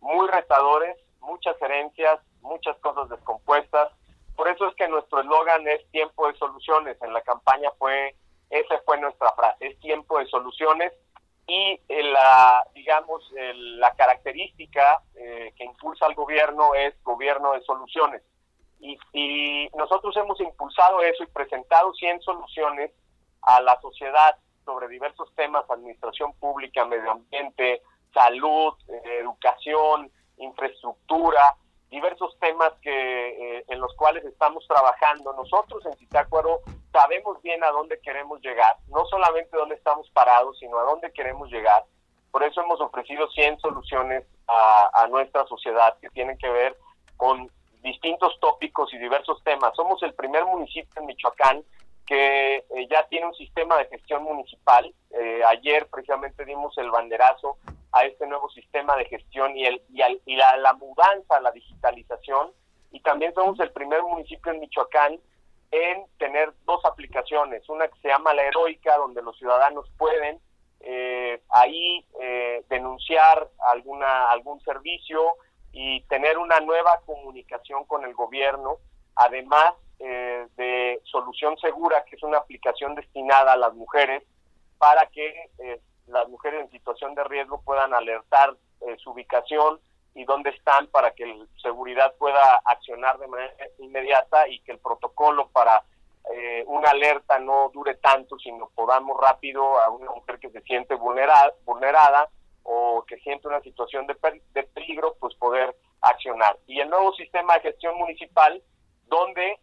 muy retadores, muchas herencias, muchas cosas descompuestas. Por eso es que nuestro eslogan es tiempo de soluciones. En la campaña fue, esa fue nuestra frase, es tiempo de soluciones. Y eh, la, digamos, la característica eh, que impulsa al gobierno es gobierno de soluciones. Y, y nosotros hemos impulsado eso y presentado 100 soluciones a la sociedad sobre diversos temas, administración pública, medio ambiente, salud, eh, educación, infraestructura, diversos temas que eh, en los cuales estamos trabajando. Nosotros en Citácuaro sabemos bien a dónde queremos llegar, no solamente dónde estamos parados, sino a dónde queremos llegar. Por eso hemos ofrecido 100 soluciones a, nuestra sociedad que tienen que ver con distintos tópicos y diversos temas. Somos el primer municipio en Michoacán que eh, ya tiene un sistema de gestión municipal. ayer precisamente dimos el banderazo a este nuevo sistema de gestión y, el, y, la, la, mudanza a la digitalización. Y también somos el primer municipio en Michoacán en tener dos aplicaciones, una que se llama La Heroica, donde los ciudadanos pueden eh, ahí eh, denunciar alguna, algún servicio y tener una nueva comunicación con el gobierno, además eh, de Solución Segura, que es una aplicación destinada a las mujeres para que las mujeres en situación de riesgo puedan alertar eh, su ubicación y dónde están para que el seguridad pueda accionar de manera inmediata y que el protocolo para eh, una alerta no dure tanto, sino podamos rápido a una mujer que se siente vulnerada, vulnerada o que siente una situación de, de peligro, pues poder accionar. Y el nuevo sistema de gestión municipal, donde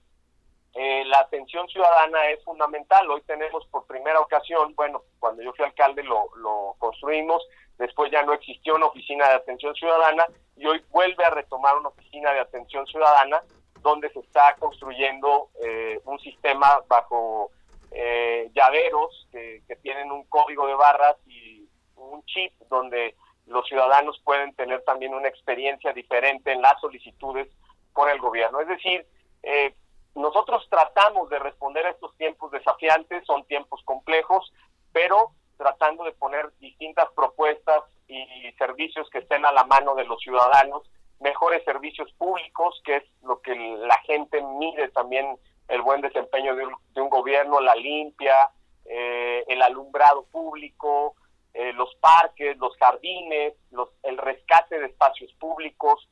eh, la atención ciudadana es fundamental. Hoy tenemos por primera ocasión, bueno, cuando yo fui alcalde lo, lo construimos, después ya no existió una oficina de atención ciudadana y hoy vuelve a retomar una oficina de atención ciudadana donde se está construyendo eh, un sistema bajo eh, llaveros que, tienen un código de barras y un chip donde los ciudadanos pueden tener también una experiencia diferente en las solicitudes por el gobierno. Es decir, eh, nosotros tratamos de responder a estos tiempos desafiantes, son tiempos complejos, pero tratando de poner distintas propuestas y servicios que estén a la mano de los ciudadanos, mejores servicios públicos, que es lo que la gente mide también el buen desempeño de un, gobierno, la limpia, eh, el alumbrado público, eh, los parques, los jardines, los, el rescate de espacios públicos.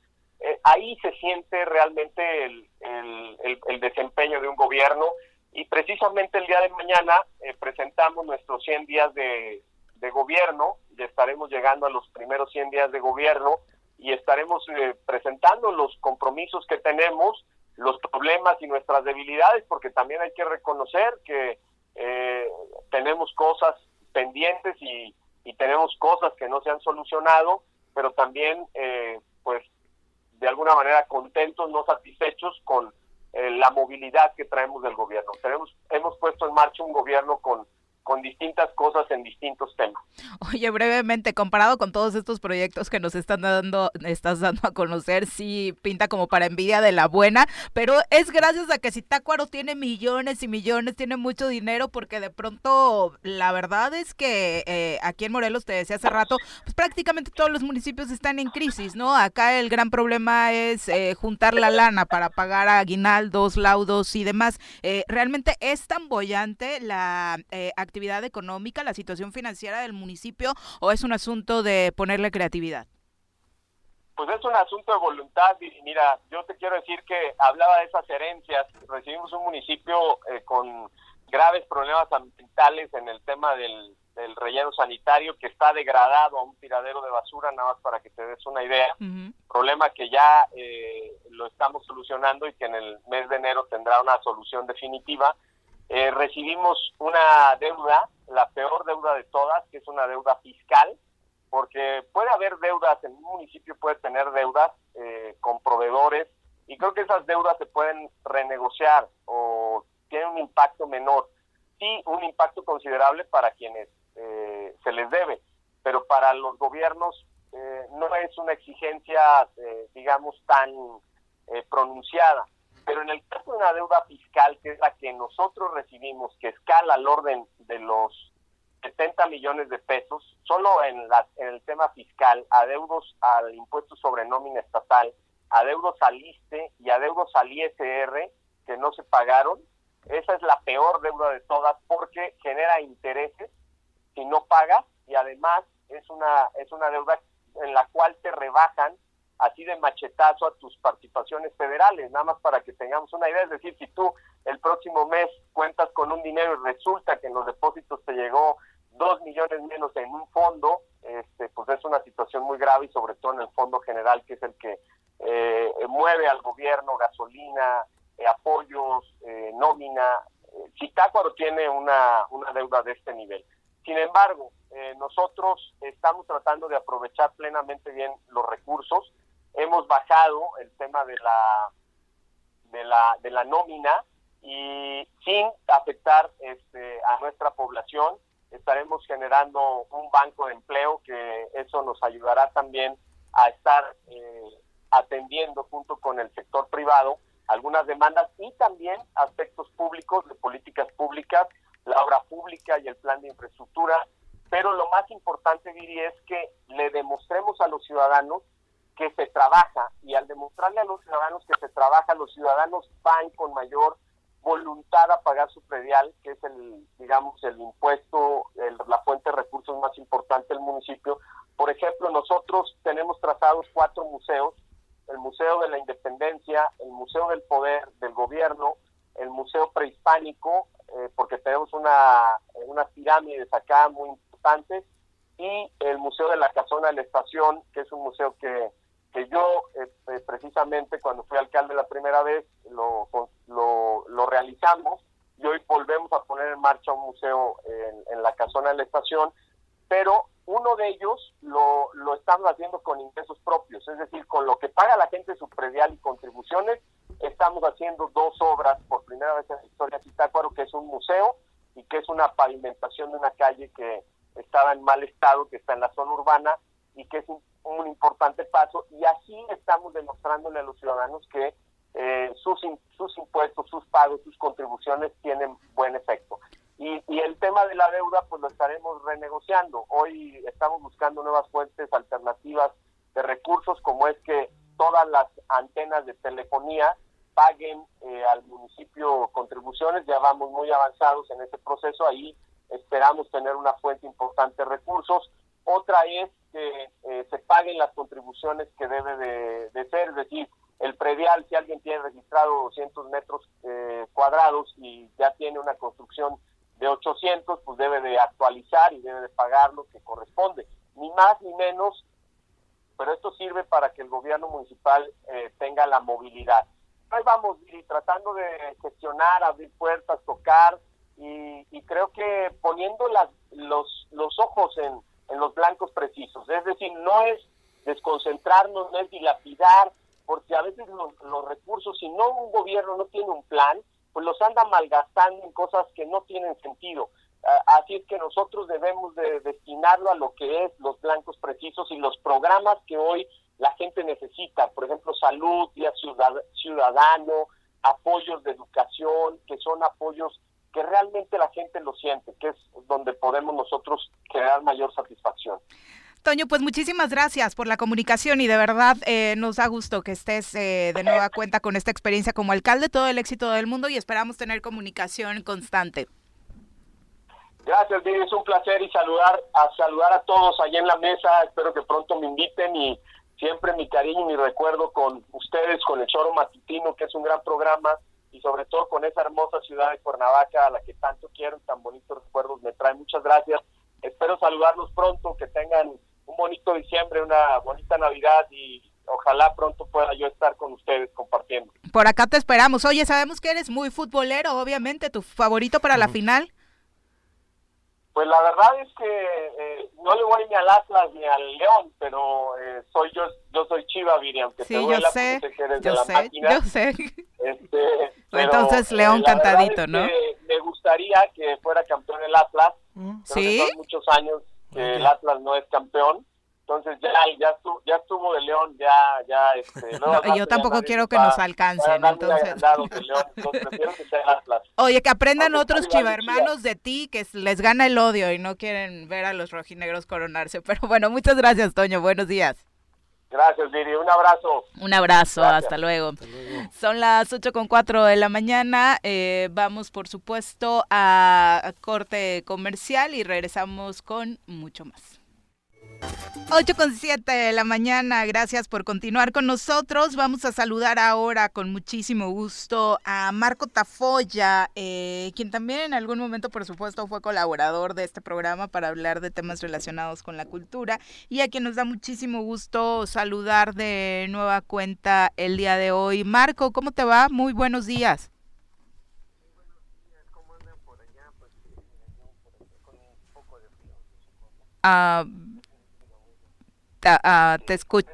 Eh, ahí se siente realmente el, el, desempeño de un gobierno. Y precisamente el día de mañana presentamos nuestros 100 días de, de gobierno, ya estaremos llegando a los primeros 100 días de gobierno y estaremos presentando los compromisos que tenemos los problemas y nuestras debilidades, porque también hay que reconocer que eh, tenemos cosas pendientes y, tenemos cosas que no se han solucionado, pero también, eh, pues, de alguna manera contentos, no satisfechos con eh, la movilidad que traemos del gobierno. Tenemos, hemos puesto en marcha un gobierno con con distintas cosas en distintos temas.
Oye, brevemente, comparado con todos estos proyectos que nos están dando, estás dando a conocer, sí pinta como para envidia de la buena, pero es gracias a que Zitácuaro tiene millones y millones, tiene mucho dinero, porque de pronto la verdad es que eh, aquí en Morelos, te decía hace rato, pues prácticamente todos los municipios están en crisis, ¿no? Acá el gran problema es eh, juntar la lana para pagar aguinaldos, laudos y demás. Eh, realmente es tan bollante la actividad actividad económica, la situación financiera del municipio o es un asunto de ponerle creatividad?
Pues es un asunto de voluntad y mira, yo te quiero decir que hablaba de esas herencias, recibimos un municipio eh, con graves problemas ambientales en el tema del, relleno sanitario que está degradado a un tiradero de basura, nada más para que te des una idea. Problema que ya eh, lo estamos solucionando y que en el mes de enero tendrá una solución definitiva. Eh, recibimos una deuda, la peor deuda de todas, que es una deuda fiscal, porque puede haber deudas, en un municipio puede tener deudas eh, con proveedores y creo que esas deudas se pueden renegociar o tienen un impacto menor. Sí, un impacto considerable para quienes eh, se les debe, pero para los gobiernos no es una exigencia, digamos, tan pronunciada. Pero en el caso de una deuda fiscal, que es la que nosotros recibimos, que escala al orden de los 70 millones de pesos, solo en, la, en el tema fiscal, adeudos al impuesto sobre nómina estatal, adeudos al ISTE y adeudos al ISR que no se pagaron, esa es la peor deuda de todas porque genera intereses si no pagas y además es una es una deuda en la cual te rebajan así de machetazo a tus participaciones federales, nada más para que tengamos una idea. Es decir, si tú el próximo mes cuentas con un dinero y resulta que en los depósitos te llegó dos millones menos en un fondo, este, pues es una situación muy grave y sobre todo en el fondo general, que es el que eh, mueve al gobierno, gasolina, eh, apoyos, eh, nómina. Chitácuaro tiene una, una deuda de este nivel. Sin embargo, nosotros estamos tratando de aprovechar plenamente bien los recursos hemos bajado el tema de la de la de la nómina y sin afectar este, a nuestra población estaremos generando un banco de empleo que eso nos ayudará también a estar eh, atendiendo junto con el sector privado algunas demandas y también aspectos públicos de políticas públicas, la obra pública y el plan de infraestructura. Pero lo más importante, diría, es que le demostremos a los ciudadanos que se trabaja y al demostrarle a los ciudadanos que se trabaja, los ciudadanos van con mayor voluntad a pagar su predial, que es el, digamos, el impuesto, la fuente de recursos más importante del municipio. Por ejemplo, nosotros tenemos trazados cuatro museos, el Museo de la Independencia, el Museo del Poder del Gobierno, el Museo Prehispánico, eh, porque tenemos una, unas pirámides acá muy importantes, y el Museo de la Casona de la Estación, que es un museo que que yo este, precisamente cuando fui alcalde la primera vez lo, lo, realizamos y hoy volvemos a poner en marcha un museo en, la casona de la estación, pero uno de ellos lo, lo estamos haciendo con ingresos propios, es decir, con lo que paga la gente su predial y contribuciones, estamos haciendo dos obras por primera vez en la historia de Zitácuaro, que es un museo y que es una pavimentación de una calle que estaba en mal estado, que está en la zona urbana y que es un, importante paso. Y así estamos demostrándole a los ciudadanos que eh, sus, sus impuestos, sus pagos, sus contribuciones tienen buen efecto. Y, el tema de la deuda, pues lo estaremos renegociando. Hoy estamos buscando nuevas fuentes alternativas de recursos, como es que todas las antenas de telefonía paguen eh, al municipio contribuciones. Ya vamos muy avanzados en ese proceso. Ahí esperamos tener una fuente importante de recursos. Otra es que eh, se paguen las contribuciones que debe de, ser, es decir, el predial, si alguien tiene registrado 200 metros eh, cuadrados y ya tiene una construcción de 800, pues debe de actualizar y debe de pagar lo que corresponde. Ni más ni menos, pero esto sirve para que el gobierno municipal eh, tenga la movilidad. Ahí vamos, y tratando de gestionar, abrir puertas, tocar, y, y creo que poniendo las, los, los ojos en, en los blancos precisos. Es decir, no es desconcentrarnos, no es dilapidar, porque a veces los, los recursos, si no un gobierno no tiene un plan, pues los anda malgastando en cosas que no tienen sentido. así es que nosotros debemos de destinarlo a lo que es los blancos precisos y los programas que hoy la gente necesita, por ejemplo, salud, día ciudadano, apoyos de educación, que son apoyos que realmente la gente lo siente, que es donde podemos nosotros crear mayor satisfacción.
Toño, pues muchísimas gracias por la comunicación y de verdad eh, nos da gusto que estés eh, de nueva cuenta con esta experiencia como alcalde, todo el éxito del mundo y esperamos tener comunicación constante.
Gracias, Didi, es un placer y saludar a saludar a todos allá en la mesa. Espero que pronto me inviten y siempre mi cariño y mi recuerdo con ustedes, con el Choro Matutino, que es un gran programa, y sobre todo con esa hermosa ciudad de Cuernavaca a la que tanto quiero y tan bonitos recuerdos me trae. Muchas gracias. Espero saludarlos pronto, que tengan un bonito diciembre, una bonita Navidad y ojalá pronto pueda yo estar con ustedes compartiendo.
Por acá te esperamos. Oye, sabemos que eres muy futbolero, obviamente, tu favorito para la final.
Pues la verdad es que eh, no le voy ni al Atlas ni al León, pero eh, soy yo, yo soy Chiva, Viri, aunque
sí, te yo sé, que eres yo de la sé, máquina. Yo sé. Este, [LAUGHS] Entonces eh, León cantadito, ¿no?
me gustaría que fuera campeón el Atlas. Mm. Sí. Son muchos años que el Atlas no es campeón. Entonces ya, ya, estuvo, ya estuvo de León, ya, ya, este, [LAUGHS]
no, yo tampoco quiero que nos alcancen, entonces. [LAUGHS] Oye, que aprendan otros chivermanos de ti, que les gana el odio y no quieren ver a los rojinegros coronarse. [LAUGHS] Pero bueno, muchas gracias, Toño, buenos días.
Gracias, Viri. Un abrazo.
Un abrazo. Hasta luego. Son las ocho con cuatro de la mañana. Eh, vamos, por supuesto, a corte comercial y regresamos con mucho más. 8 con 7 de la mañana, gracias por continuar con nosotros. Vamos a saludar ahora con muchísimo gusto a Marco Tafoya, eh, quien también en algún momento, por supuesto, fue colaborador de este programa para hablar de temas relacionados con la cultura y a quien nos da muchísimo gusto saludar de nueva cuenta el día de hoy. Marco, ¿cómo te va? Muy buenos días. Ah, te escucho.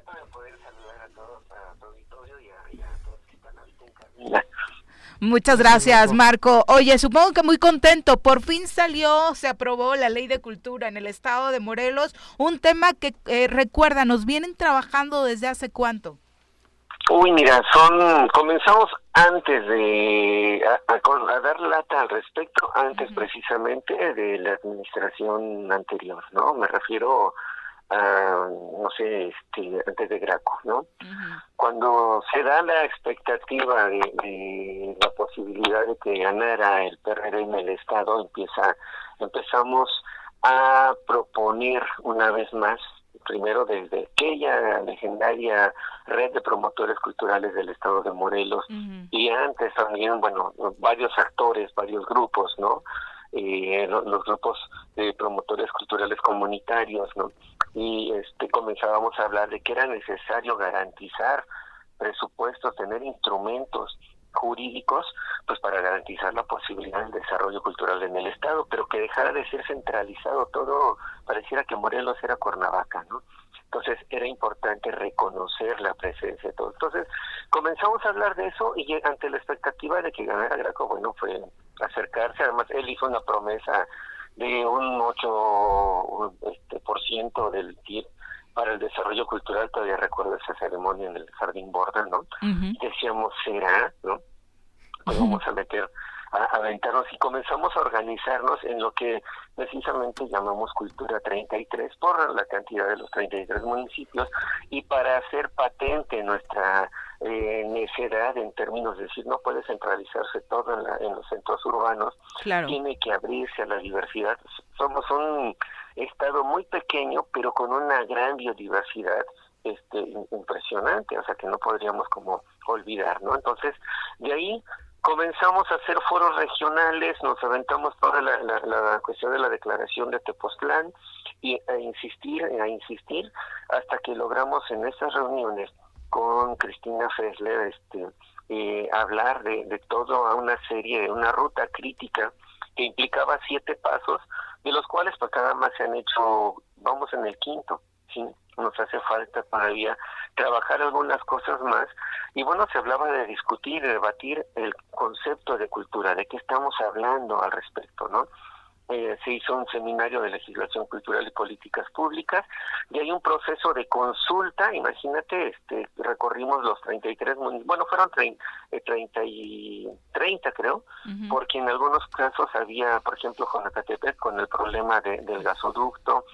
Muchas gracias, Marco. Oye, supongo que muy contento. Por fin salió, se aprobó la ley de cultura en el estado de Morelos, un tema que eh, recuerda, nos vienen trabajando desde hace cuánto.
Uy, mira, son comenzamos antes de a, dar lata al respecto, antes precisamente de la administración anterior, ¿no? Me refiero no sé, este, antes de Graco, ¿no? Cuando se da la expectativa de, la posibilidad de que ganara el PRD en el Estado, empieza, empezamos a proponer una vez más, primero desde aquella legendaria red de promotores culturales del Estado de Morelos, y antes también, bueno, varios actores, varios grupos, ¿no? Eh, los grupos de promotores culturales comunitarios, ¿no? y este comenzábamos a hablar de que era necesario garantizar presupuestos, tener instrumentos jurídicos pues para garantizar la posibilidad del desarrollo cultural en el estado, pero que dejara de ser centralizado todo, pareciera que Morelos era Cuernavaca, ¿no? Entonces era importante reconocer la presencia de todo. Entonces comenzamos a hablar de eso y ante la expectativa de que ganara Graco, bueno, fue acercarse. Además, él hizo una promesa de un 8% este, por ciento del PIB para el desarrollo cultural. Todavía recuerdo esa ceremonia en el Jardín Borda, ¿no? Decíamos, ¿será? ¿no? Pues vamos a meter a aventarnos y comenzamos a organizarnos en lo que precisamente llamamos Cultura 33 por la cantidad de los 33 municipios y para hacer patente nuestra eh, necedad en términos de decir no puede centralizarse todo en, en los centros urbanos, tiene que abrirse a la diversidad. Somos un estado muy pequeño pero con una gran biodiversidad este impresionante, o sea que no podríamos como olvidar, ¿no? Entonces, de ahí comenzamos a hacer foros regionales, nos aventamos toda la, la, cuestión de la declaración de Tepoztlán y a insistir, a insistir, hasta que logramos en esas reuniones con Cristina Fessler este, hablar de, de todo a una serie, de una ruta crítica que implicaba siete pasos, de los cuales pues cada más se han hecho, vamos en el quinto, ¿sí? nos hace falta todavía trabajar algunas cosas más. Y bueno, se hablaba de discutir, de debatir el concepto de cultura, de qué estamos hablando al respecto, ¿no? Eh, se hizo un seminario de legislación cultural y políticas públicas y hay un proceso de consulta, imagínate, este recorrimos los 33 bueno, fueron 30, 30 eh, y 30 creo, porque en algunos casos había, por ejemplo, Jonacatepec con el problema del gasoducto,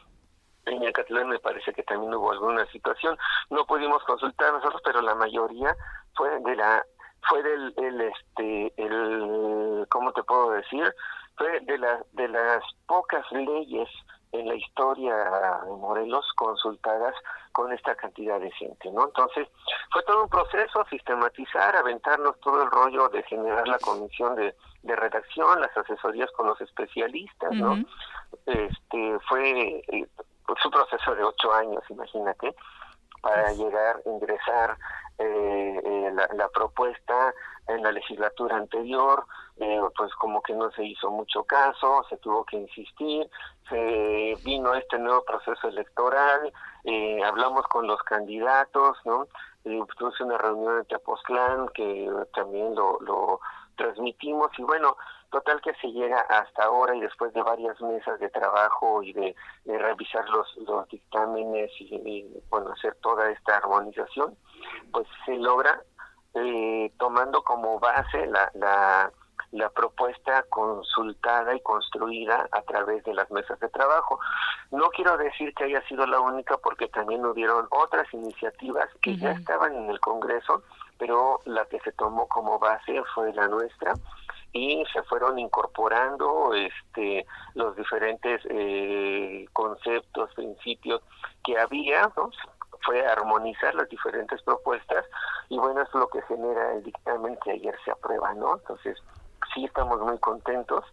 en Yacatlán me parece que también hubo alguna situación. No pudimos consultar nosotros, pero la mayoría fue de la fue del el, este el cómo te puedo decir fue de las de las pocas leyes en la historia de Morelos consultadas con esta cantidad de gente, ¿no? Entonces, fue todo un proceso, sistematizar, aventarnos todo el rollo de generar la comisión de, de redacción, las asesorías con los especialistas, ¿no? Este, fue eh, pues, un proceso de ocho años, imagínate, para llegar, ingresar eh, eh, la, propuesta en la legislatura anterior, eh, pues como que no se hizo mucho caso, se tuvo que insistir, se vino este nuevo proceso electoral, hablamos con los candidatos, ¿no? Tuvimos una reunión en Tepoztlán que también lo, lo transmitimos y bueno, Total que se llega hasta ahora y después de varias mesas de trabajo y de, revisar los, los dictámenes y, bueno, hacer toda esta armonización, pues se logra eh, tomando como base la, la, la propuesta consultada y construida a través de las mesas de trabajo. No quiero decir que haya sido la única porque también hubieron otras iniciativas que ya estaban en el Congreso, pero la que se tomó como base fue la nuestra y se fueron incorporando este los diferentes eh, conceptos, principios que había, ¿no? Fue armonizar las diferentes propuestas y bueno, es lo que genera el dictamen que ayer se aprueba, ¿no? Entonces, sí estamos muy contentos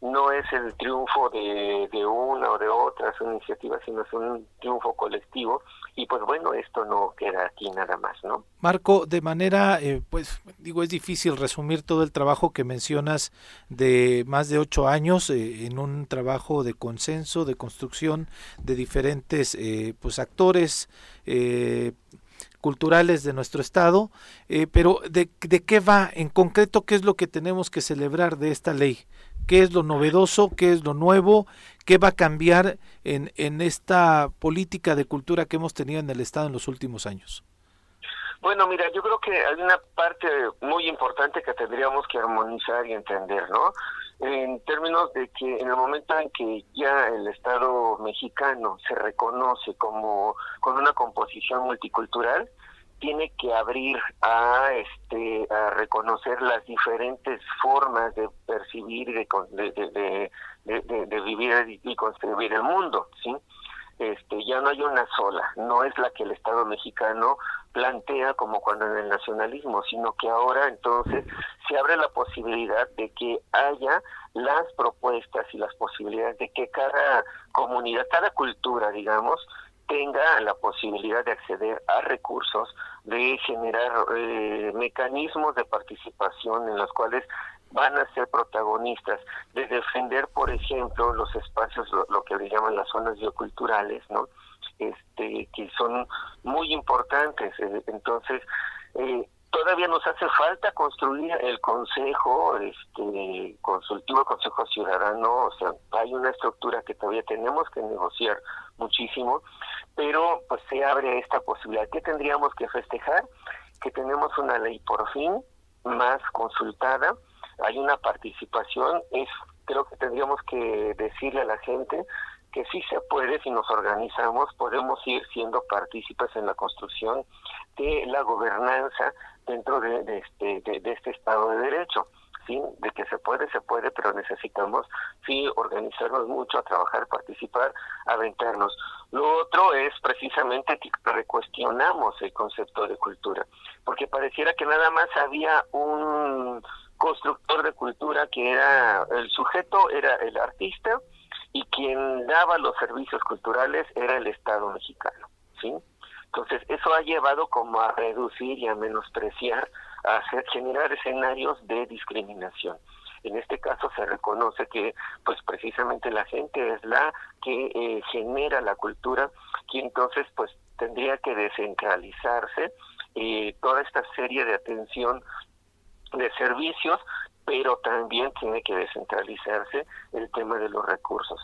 no es el triunfo de, de una o de otra iniciativa, sino es un triunfo colectivo. Y pues bueno, esto no queda aquí nada más, ¿no?
Marco, de manera, eh, pues digo, es difícil resumir todo el trabajo que mencionas de más de ocho años eh, en un trabajo de consenso, de construcción de diferentes eh, pues actores culturales de nuestro estado, pero de, ¿de qué va en concreto? ¿Qué es lo que tenemos que celebrar de esta ley? Qué es lo novedoso, qué es lo nuevo, qué va a cambiar en, en esta política de cultura que hemos tenido en el Estado en los últimos años.
Bueno, mira, yo creo que hay una parte muy importante que tendríamos que armonizar y entender, ¿no? En términos de que en el momento en que ya el Estado mexicano se reconoce como con una composición multicultural, tiene que abrir a este a reconocer las diferentes formas de percibir de, de, de, de, vivir y construir el mundo sí este ya no hay una sola no es la que el Estado mexicano plantea como cuando en el nacionalismo sino que ahora entonces se abre la posibilidad de que haya las propuestas y las posibilidades de que cada comunidad cada cultura digamos tenga la posibilidad de acceder a recursos, de generar eh, mecanismos de participación en los cuales van a ser protagonistas, de defender, por ejemplo, los espacios, lo, que le llaman las zonas bioculturales, ¿no? este, que son muy importantes. Eh, entonces, eh, todavía nos hace falta construir el consejo este consultivo consejo ciudadano o sea hay una estructura que todavía tenemos que negociar muchísimo pero pues se abre esta posibilidad. ¿Qué tendríamos que festejar que tenemos una ley por fin más consultada hay una participación es creo que tendríamos que decirle a la gente que sí se puede, si nos organizamos, podemos ir siendo partícipes en la construcción de la gobernanza dentro de, este, de, este Estado de Derecho. ¿sí? De que se puede, se puede, pero necesitamos, sí, organizarnos mucho, a trabajar, participar, aventarnos. Lo otro es precisamente que recuestionamos el concepto de cultura, porque pareciera que nada más había un constructor de cultura que era, el sujeto era el artista, y quien daba los servicios culturales era el Estado mexicano, ¿sí? Entonces, eso ha llevado como a reducir y a menospreciar, a generar escenarios de discriminación. En este caso se reconoce que, pues precisamente la gente es la que eh, genera la cultura, y entonces, pues tendría que descentralizarse eh, toda esta serie de atención de servicios pero también tiene que descentralizarse el tema de los recursos.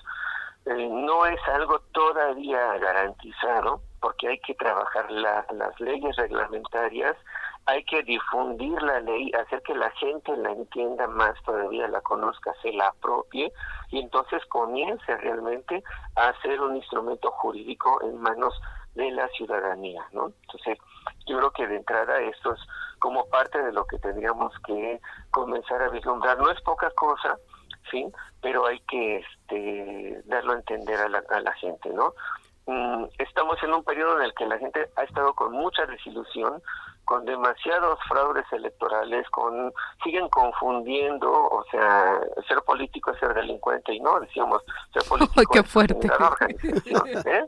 Eh, no es algo todavía garantizado porque hay que trabajar las leyes reglamentarias, hay que difundir la ley, hacer que la gente la entienda más todavía, la conozca, se la apropie y entonces comience realmente a ser un instrumento jurídico en manos de la ciudadanía, ¿no? Entonces, yo creo que de entrada esto es como parte de lo que tendríamos que comenzar a vislumbrar. No es poca cosa, sí, pero hay que este, darlo a entender a la, a la gente, ¿no? Mm, estamos en un periodo en el que la gente ha estado con mucha desilusión, con demasiados fraudes electorales, con siguen confundiendo, o sea, ser político es ser delincuente y no, decíamos, ser [LAUGHS] político
qué fuerte. [LAUGHS]
¿eh?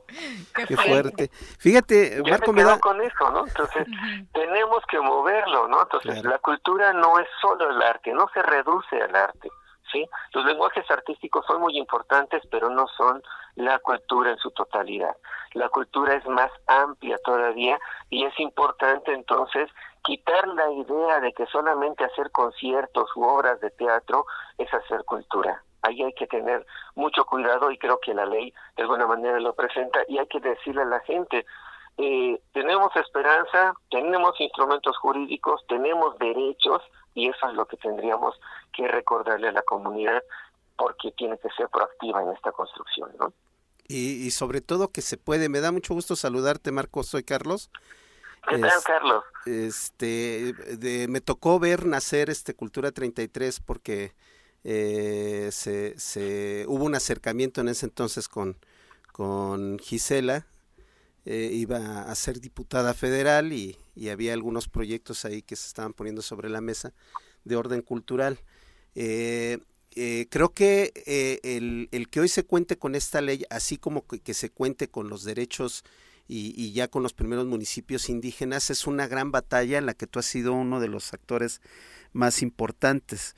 Qué, fuerte. Fíjate, Marco me,
con eso, ¿no? Entonces, tenemos que moverlo, ¿no? Entonces, la cultura no es solo el arte, no se reduce al arte. ¿Sí? Los lenguajes artísticos son muy importantes, pero no son la cultura en su totalidad. La cultura es más amplia todavía y es importante entonces quitar la idea de que solamente hacer conciertos u obras de teatro es hacer cultura. Ahí hay que tener mucho cuidado y creo que la ley de alguna manera lo presenta y hay que decirle a la gente, eh, tenemos esperanza, tenemos instrumentos jurídicos, tenemos derechos y eso es lo que tendríamos que recordarle a la comunidad porque tiene que ser proactiva en esta construcción, ¿no?
Y, sobre todo que se puede. Me da mucho gusto saludarte, Marcos. Soy Carlos.
¿Qué tal, Carlos?
Este, de, me tocó ver nacer este Cultura 33 porque eh, se, se, hubo un acercamiento en ese entonces con, con Gisela. Eh, iba a ser diputada federal y, y, había algunos proyectos ahí que se estaban poniendo sobre la mesa de orden cultural. Eh, eh, creo que eh, el, que hoy se cuente con esta ley, así como que, se cuente con los derechos y, ya con los primeros municipios indígenas, es una gran batalla en la que tú has sido uno de los actores más importantes.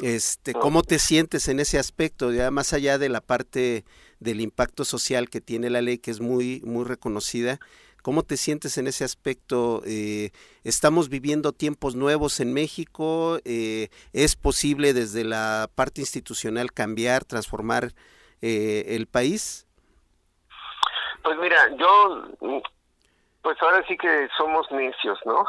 Este, ¿Cómo te sientes en ese aspecto? Ya más allá de la parte del impacto social que tiene la ley, que es muy, muy reconocida, ¿Cómo te sientes en ese aspecto? Eh, ¿Estamos viviendo tiempos nuevos en México? Eh, ¿Es posible desde la parte institucional cambiar, transformar eh, el país?
Pues mira, yo, pues ahora sí que somos necios, ¿no?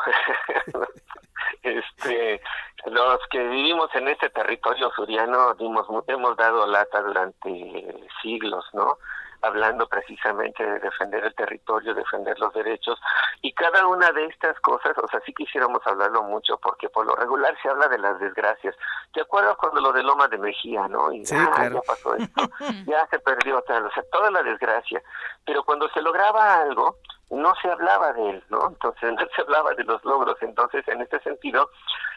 [LAUGHS] este, los que vivimos en este territorio suriano dimos, hemos dado lata durante siglos, ¿no? Hablando precisamente de defender el territorio, defender los derechos, y cada una de estas cosas, o sea, sí quisiéramos hablarlo mucho, porque por lo regular se habla de las desgracias. ¿Te acuerdas cuando lo de Loma de Mejía, no? Y
sí, ah,
ya pasó esto, [LAUGHS] ya se perdió tal, o sea, toda la desgracia. Pero cuando se lograba algo, no se hablaba de él, ¿no? Entonces [LAUGHS] no se hablaba de los logros. Entonces, en este sentido,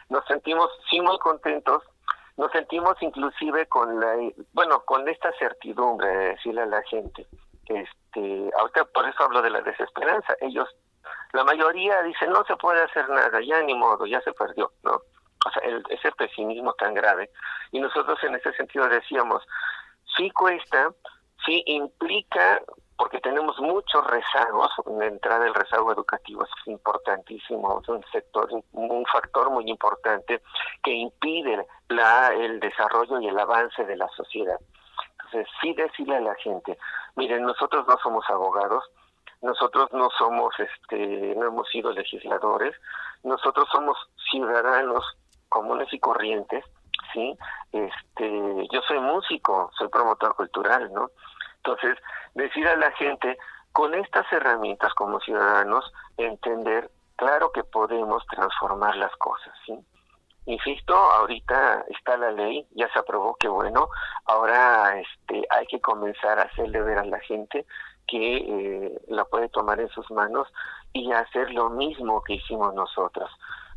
nos sentimos sí muy contentos nos sentimos inclusive con la bueno con esta certidumbre de decirle a la gente este ahorita por eso hablo de la desesperanza ellos la mayoría dicen no se puede hacer nada ya ni modo ya se perdió no o sea ese pesimismo tan grave. Y nosotros en ese sentido decíamos sí cuesta sí implica porque tenemos muchos rezagos, la entrada del rezago educativo es importantísimo, es un sector, un factor muy importante que impide la, el desarrollo y el avance de la sociedad. Entonces, sí decirle a la gente, miren, nosotros no somos abogados, nosotros no somos, este, no hemos sido legisladores, nosotros somos ciudadanos comunes y corrientes, ¿sí? Este, yo soy músico, soy promotor cultural, ¿no? Entonces, decir a la gente, con estas herramientas como ciudadanos, entender, claro que podemos transformar las cosas, ¿sí? Insisto, ahorita está la ley, ya se aprobó, que bueno, ahora este, hay que comenzar a hacerle ver a la gente que eh, la puede tomar en sus manos y hacer lo mismo que hicimos nosotros.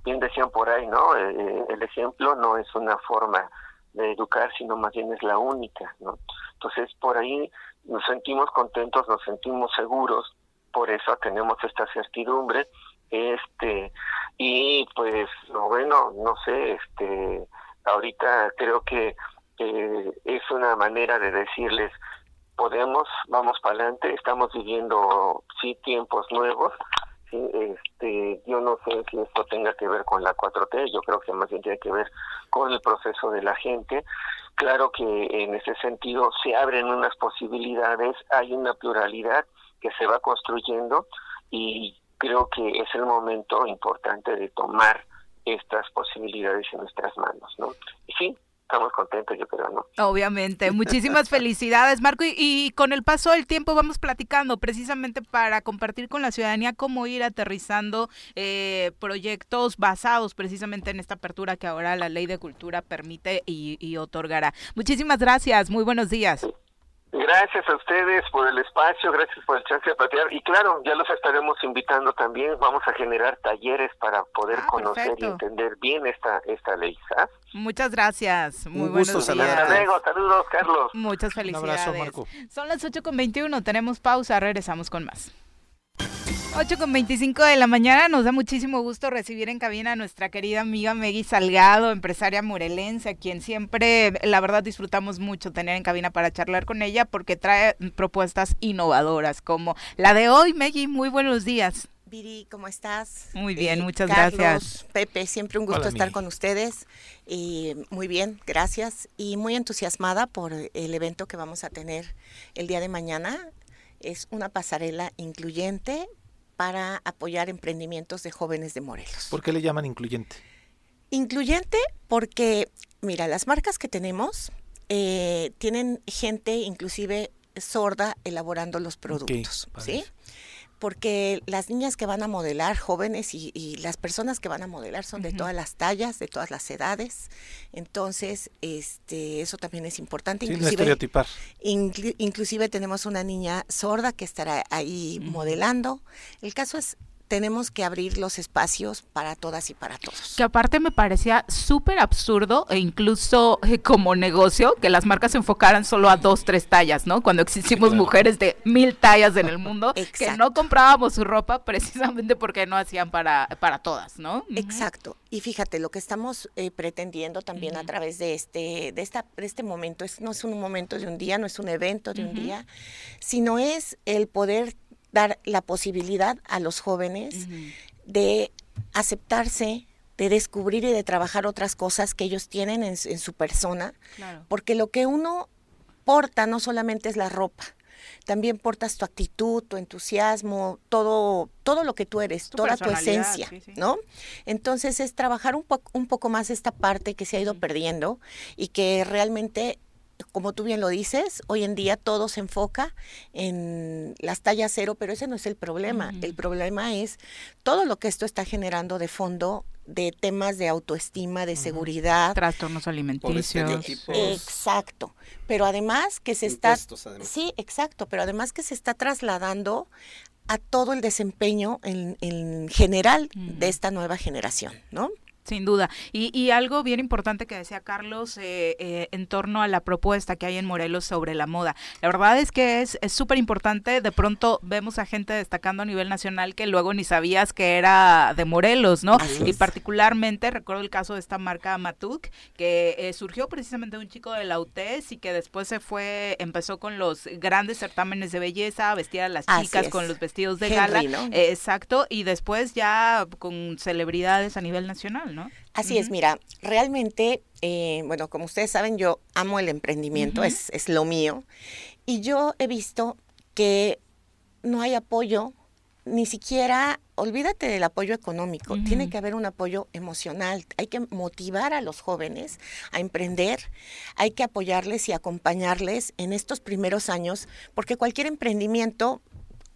Bien decían por ahí, ¿no? Eh, eh, el ejemplo no es una forma de educar, sino más bien es la única, ¿no? Entonces, por ahí nos sentimos contentos, nos sentimos seguros, por eso tenemos esta certidumbre, este, y pues, no, bueno, no sé, este, ahorita creo que es una manera de decirles, podemos, vamos para adelante, estamos viviendo, sí, tiempos nuevos, sí, este, yo no sé si esto tenga que ver con la 4T, yo creo que más bien tiene que ver con el proceso de la gente, Claro que en ese sentido se abren unas posibilidades, hay una pluralidad que se va construyendo y creo que es el momento importante de tomar estas posibilidades en nuestras manos, ¿no? Sí, estamos contentos, yo creo, ¿no?
Obviamente. [LAUGHS] Muchísimas felicidades, Marco. Y, con el paso del tiempo vamos platicando precisamente para compartir con la ciudadanía cómo ir aterrizando eh, proyectos basados precisamente en esta apertura que ahora la ley de cultura permite y, y otorgará. Muchísimas gracias. Muy buenos días.
Gracias a ustedes por el espacio, gracias por el chance de platicar. Y claro, ya los estaremos invitando también. Vamos a generar talleres para poder ah, conocer y entender bien esta, esta ley.
Muchas gracias. Muy buenos días.
Saludos, Carlos.
Muchas felicidades. Son las 8 con 21, tenemos pausa, regresamos con más. 8 con 25 de la mañana, nos da muchísimo gusto recibir en cabina a nuestra querida amiga Meggy Salgado, empresaria morelense, a quien siempre, la verdad, disfrutamos mucho tener en cabina para charlar con ella porque trae propuestas innovadoras como la de hoy. Meggy, muy buenos días.
Viri, ¿cómo estás?
Muy bien, eh, muchas gracias.
Pepe, siempre un gusto estar con ustedes. Y muy bien, gracias. Y muy entusiasmada por el evento que vamos a tener el día de mañana. Es una pasarela incluyente para apoyar emprendimientos de jóvenes de Morelos.
¿Por qué le llaman incluyente?
Incluyente porque, mira, las marcas que tenemos eh, tienen gente inclusive sorda elaborando los productos, ¿sí? Porque las niñas que van a modelar, jóvenes y, las personas que van a modelar son de todas las tallas, de todas las edades. Entonces, este, eso también es importante.
Sí, inclusive,
inclusive tenemos una niña sorda que estará ahí modelando. El caso es tenemos que abrir los espacios para todas y para todos.
Que aparte me parecía súper absurdo e incluso eh, como negocio que las marcas se enfocaran solo a dos, tres tallas, ¿no? Cuando existimos mujeres de mil tallas en el mundo que no comprábamos su ropa [LAUGHS] precisamente porque no hacían para, para todas, ¿no?
Exacto. Y fíjate, lo que estamos eh, pretendiendo también a través de este, de esta, de este momento, es, no es un momento de un día, no es un evento de un día, sino es el poder dar la posibilidad a los jóvenes de aceptarse, de descubrir y de trabajar otras cosas que ellos tienen en, su persona, porque lo que uno porta no solamente es la ropa, también portas tu actitud, tu entusiasmo, todo, todo lo que tú eres, toda tu esencia, ¿no? Entonces es trabajar un, un poco más esta parte que se ha ido perdiendo y que realmente como tú bien lo dices, hoy en día todo se enfoca en las tallas cero, pero ese no es el problema. El problema es todo lo que esto está generando de fondo de temas de autoestima, de seguridad.
Trastornos alimenticios.
Exacto. Pero además que se está... Sí, exacto. Pero además que se está trasladando a todo el desempeño en, general de esta nueva generación, ¿no?
Sin duda. Y, y algo bien importante que decía Carlos eh, eh, en torno a la propuesta que hay en Morelos sobre la moda. La verdad es que es súper importante. De pronto vemos a gente destacando a nivel nacional que luego ni sabías que era de Morelos, ¿no? y particularmente recuerdo el caso de esta marca Matuk, que eh, surgió precisamente de un chico de la UTES y que después se fue, empezó con los grandes certámenes de belleza, vestir a las chicas con los vestidos de gala. exacto. Y después ya con celebridades a nivel nacional.
Así es, mira, realmente, eh, bueno, como ustedes saben, yo amo el emprendimiento, es, es lo mío, y yo he visto que no hay apoyo, ni siquiera, olvídate del apoyo económico, tiene que haber un apoyo emocional, hay que motivar a los jóvenes a emprender, hay que apoyarles y acompañarles en estos primeros años, porque cualquier emprendimiento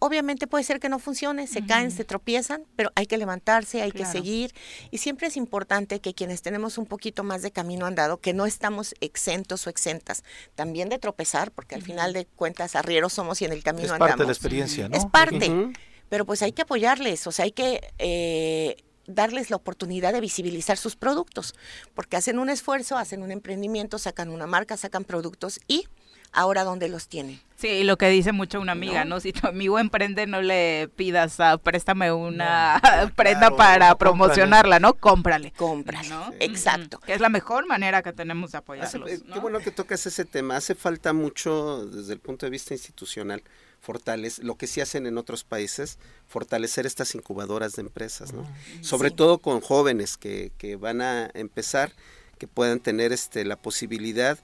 Obviamente puede ser que no funcione, se caen, se tropiezan, pero hay que levantarse, hay que seguir. Y siempre es importante que quienes tenemos un poquito más de camino andado, que no estamos exentos o exentas también de tropezar, porque al final de cuentas arrieros somos y en el camino andamos. Es
parte de la experiencia, ¿no?
Es parte, pero pues hay que apoyarles, o sea, hay que... Eh, darles la oportunidad de visibilizar sus productos, porque hacen un esfuerzo, hacen un emprendimiento, sacan una marca, sacan productos y ahora dónde los tiene.
Sí, lo que dice mucho una amiga, ¿no? Si tu amigo emprende, no le pidas, a, préstame una [LAUGHS] prenda para promocionarla, ¿no? Cómprale.
Cómprale, ¿no? Exacto.
Que es la mejor manera que tenemos de apoyarlos.
Eh, qué bueno que tocas ese tema. Hace falta mucho, desde el punto de vista institucional, fortalecer, lo que sí hacen en otros países, fortalecer estas incubadoras de empresas, ¿no? Sobre todo con jóvenes que, que van a empezar, que puedan tener este, la posibilidad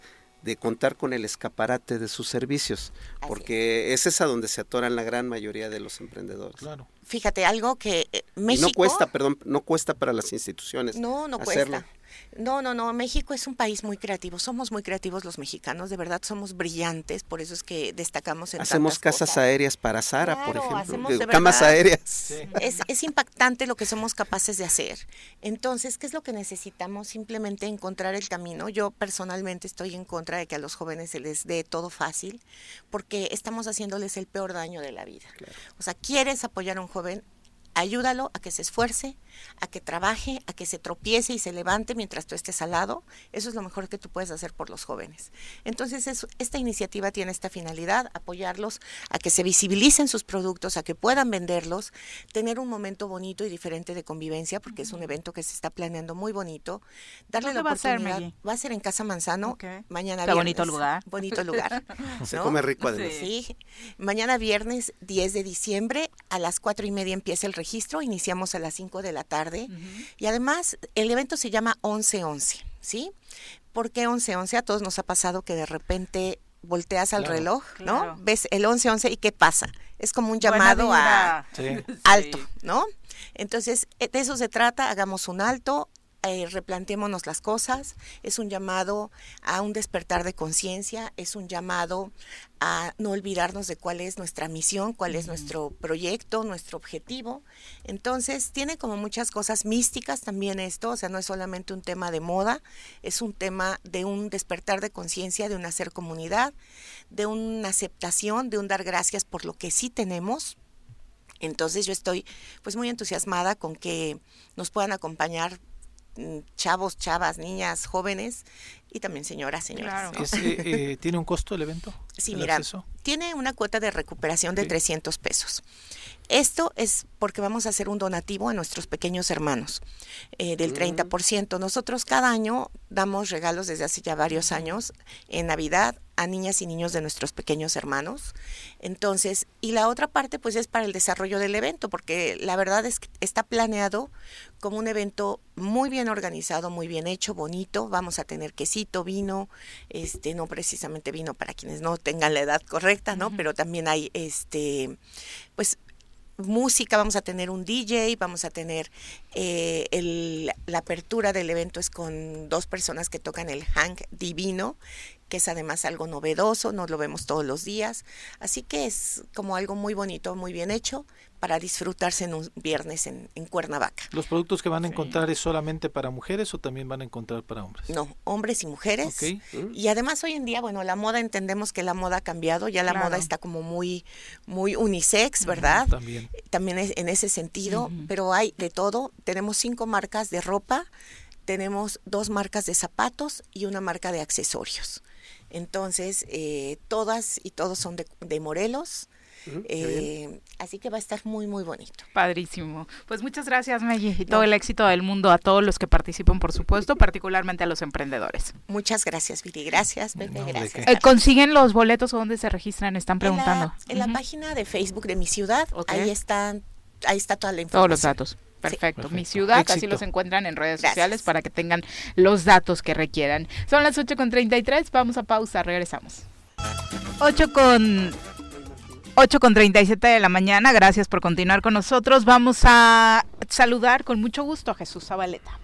de contar con el escaparate de sus servicios, porque es. esa donde se atoran la gran mayoría de los emprendedores.
Claro. Fíjate, algo que México...
no cuesta, perdón, no cuesta para las instituciones.
No, no cuesta. No, no, no. México es un país muy creativo. Somos muy creativos los mexicanos. De verdad, somos brillantes. Por eso es que destacamos en
Hacemos casas aéreas para Sara, por ejemplo. Camas aéreas. [LAUGHS]
Es, es impactante lo que somos capaces de hacer. Entonces, ¿qué es lo que necesitamos? Simplemente encontrar el camino. Yo personalmente estoy en contra de que a los jóvenes se les dé todo fácil, porque estamos haciéndoles el peor daño de la vida. O sea, quieres apoyar a un joven, ayúdalo a que se esfuerce, a que trabaje, a que se tropiece y se levante mientras tú estés al lado. Eso es lo mejor que tú puedes hacer por los jóvenes. Entonces, esta iniciativa tiene esta finalidad, apoyarlos a que se visibilicen sus productos, a que puedan venderlos, tener un momento bonito y diferente de convivencia, porque es un evento que se está planeando muy bonito. Darle la oportunidad. Va a, ser, va a ser en Casa Manzano, mañana
viernes. bonito lugar.
Bonito lugar. [LAUGHS]
se come rico además.
Sí. Mañana viernes 10 de diciembre a las cuatro y media empieza el registro, iniciamos a las 5 de la tarde. Y además, el evento se llama 11-11, ¿sí? ¿Por qué 11-11? A todos nos ha pasado que de repente volteas al reloj, ¿no? Ves el 11-11 y ¿qué pasa? Es como un llamado a alto, ¿no? Entonces, de eso se trata, hagamos un alto, eh, replanteémonos las cosas, es un llamado a un despertar de conciencia, es un llamado a no olvidarnos de cuál es nuestra misión, cuál es nuestro proyecto, nuestro objetivo. Entonces, tiene como muchas cosas místicas también esto, o sea, no es solamente un tema de moda, es un tema de un despertar de conciencia, de un hacer comunidad, de una aceptación, de un dar gracias por lo que sí tenemos. Entonces yo estoy pues muy entusiasmada con que nos puedan acompañar chavos, chavas, niñas, jóvenes y también señoras, señoras.
Eh, eh, ¿Tiene un costo el evento?
Sí, mira, tiene una cuota de recuperación de 300 pesos. Esto es porque vamos a hacer un donativo a nuestros pequeños hermanos eh, del 30%. Mm. Nosotros cada año damos regalos desde hace ya varios años en Navidad a niñas y niños de nuestros pequeños hermanos. Entonces, y la otra parte pues es para el desarrollo del evento, porque la verdad es que está planeado como un evento muy bien organizado, muy bien hecho, bonito. Vamos a tener vino, este, no precisamente vino para quienes no tengan la edad correcta, ¿no? Pero también hay este, pues música, vamos a tener un DJ, vamos a tener eh, el, la apertura del evento es con dos personas que tocan el hang divino, que es además algo novedoso, nos lo vemos todos los días, así que es como algo muy bonito, muy bien hecho, para disfrutarse en un viernes en, en Cuernavaca.
¿Los productos que van a encontrar es solamente para mujeres o también van a encontrar para hombres?
No, hombres y mujeres.
Ok.
Y además hoy en día, bueno, la moda entendemos que la moda ha cambiado, ya la
Claro.
moda está como muy, muy unisex, ¿verdad?
También.
También es en ese sentido, pero hay de todo. Tenemos cinco marcas de ropa, tenemos dos marcas de zapatos y una marca de accesorios. Entonces, eh, todas y todos son de, de Morelos. Eh, así que va a estar muy, muy bonito.
Padrísimo. Pues muchas gracias, Maggie, y todo el éxito del mundo a todos los que participan, por supuesto, particularmente a los emprendedores.
Muchas gracias, Viri. Gracias, Pepe.
No, ¿de
gracias.
Eh, ¿Consiguen los boletos o dónde se registran? Están preguntando.
En la, en la
Ujú.
página de Facebook de mi ciudad, ahí están, ahí está toda la información.
Todos los datos. Perfecto. Mi
Perfecto.
ciudad, así los encuentran en redes
Gracias.
sociales para que tengan los datos que requieran. Son las 8 con 33, vamos a pausa, regresamos. 8 con 8 con 37 de la mañana, gracias por continuar con nosotros. Vamos a saludar con mucho gusto a Jesús Zabaleta.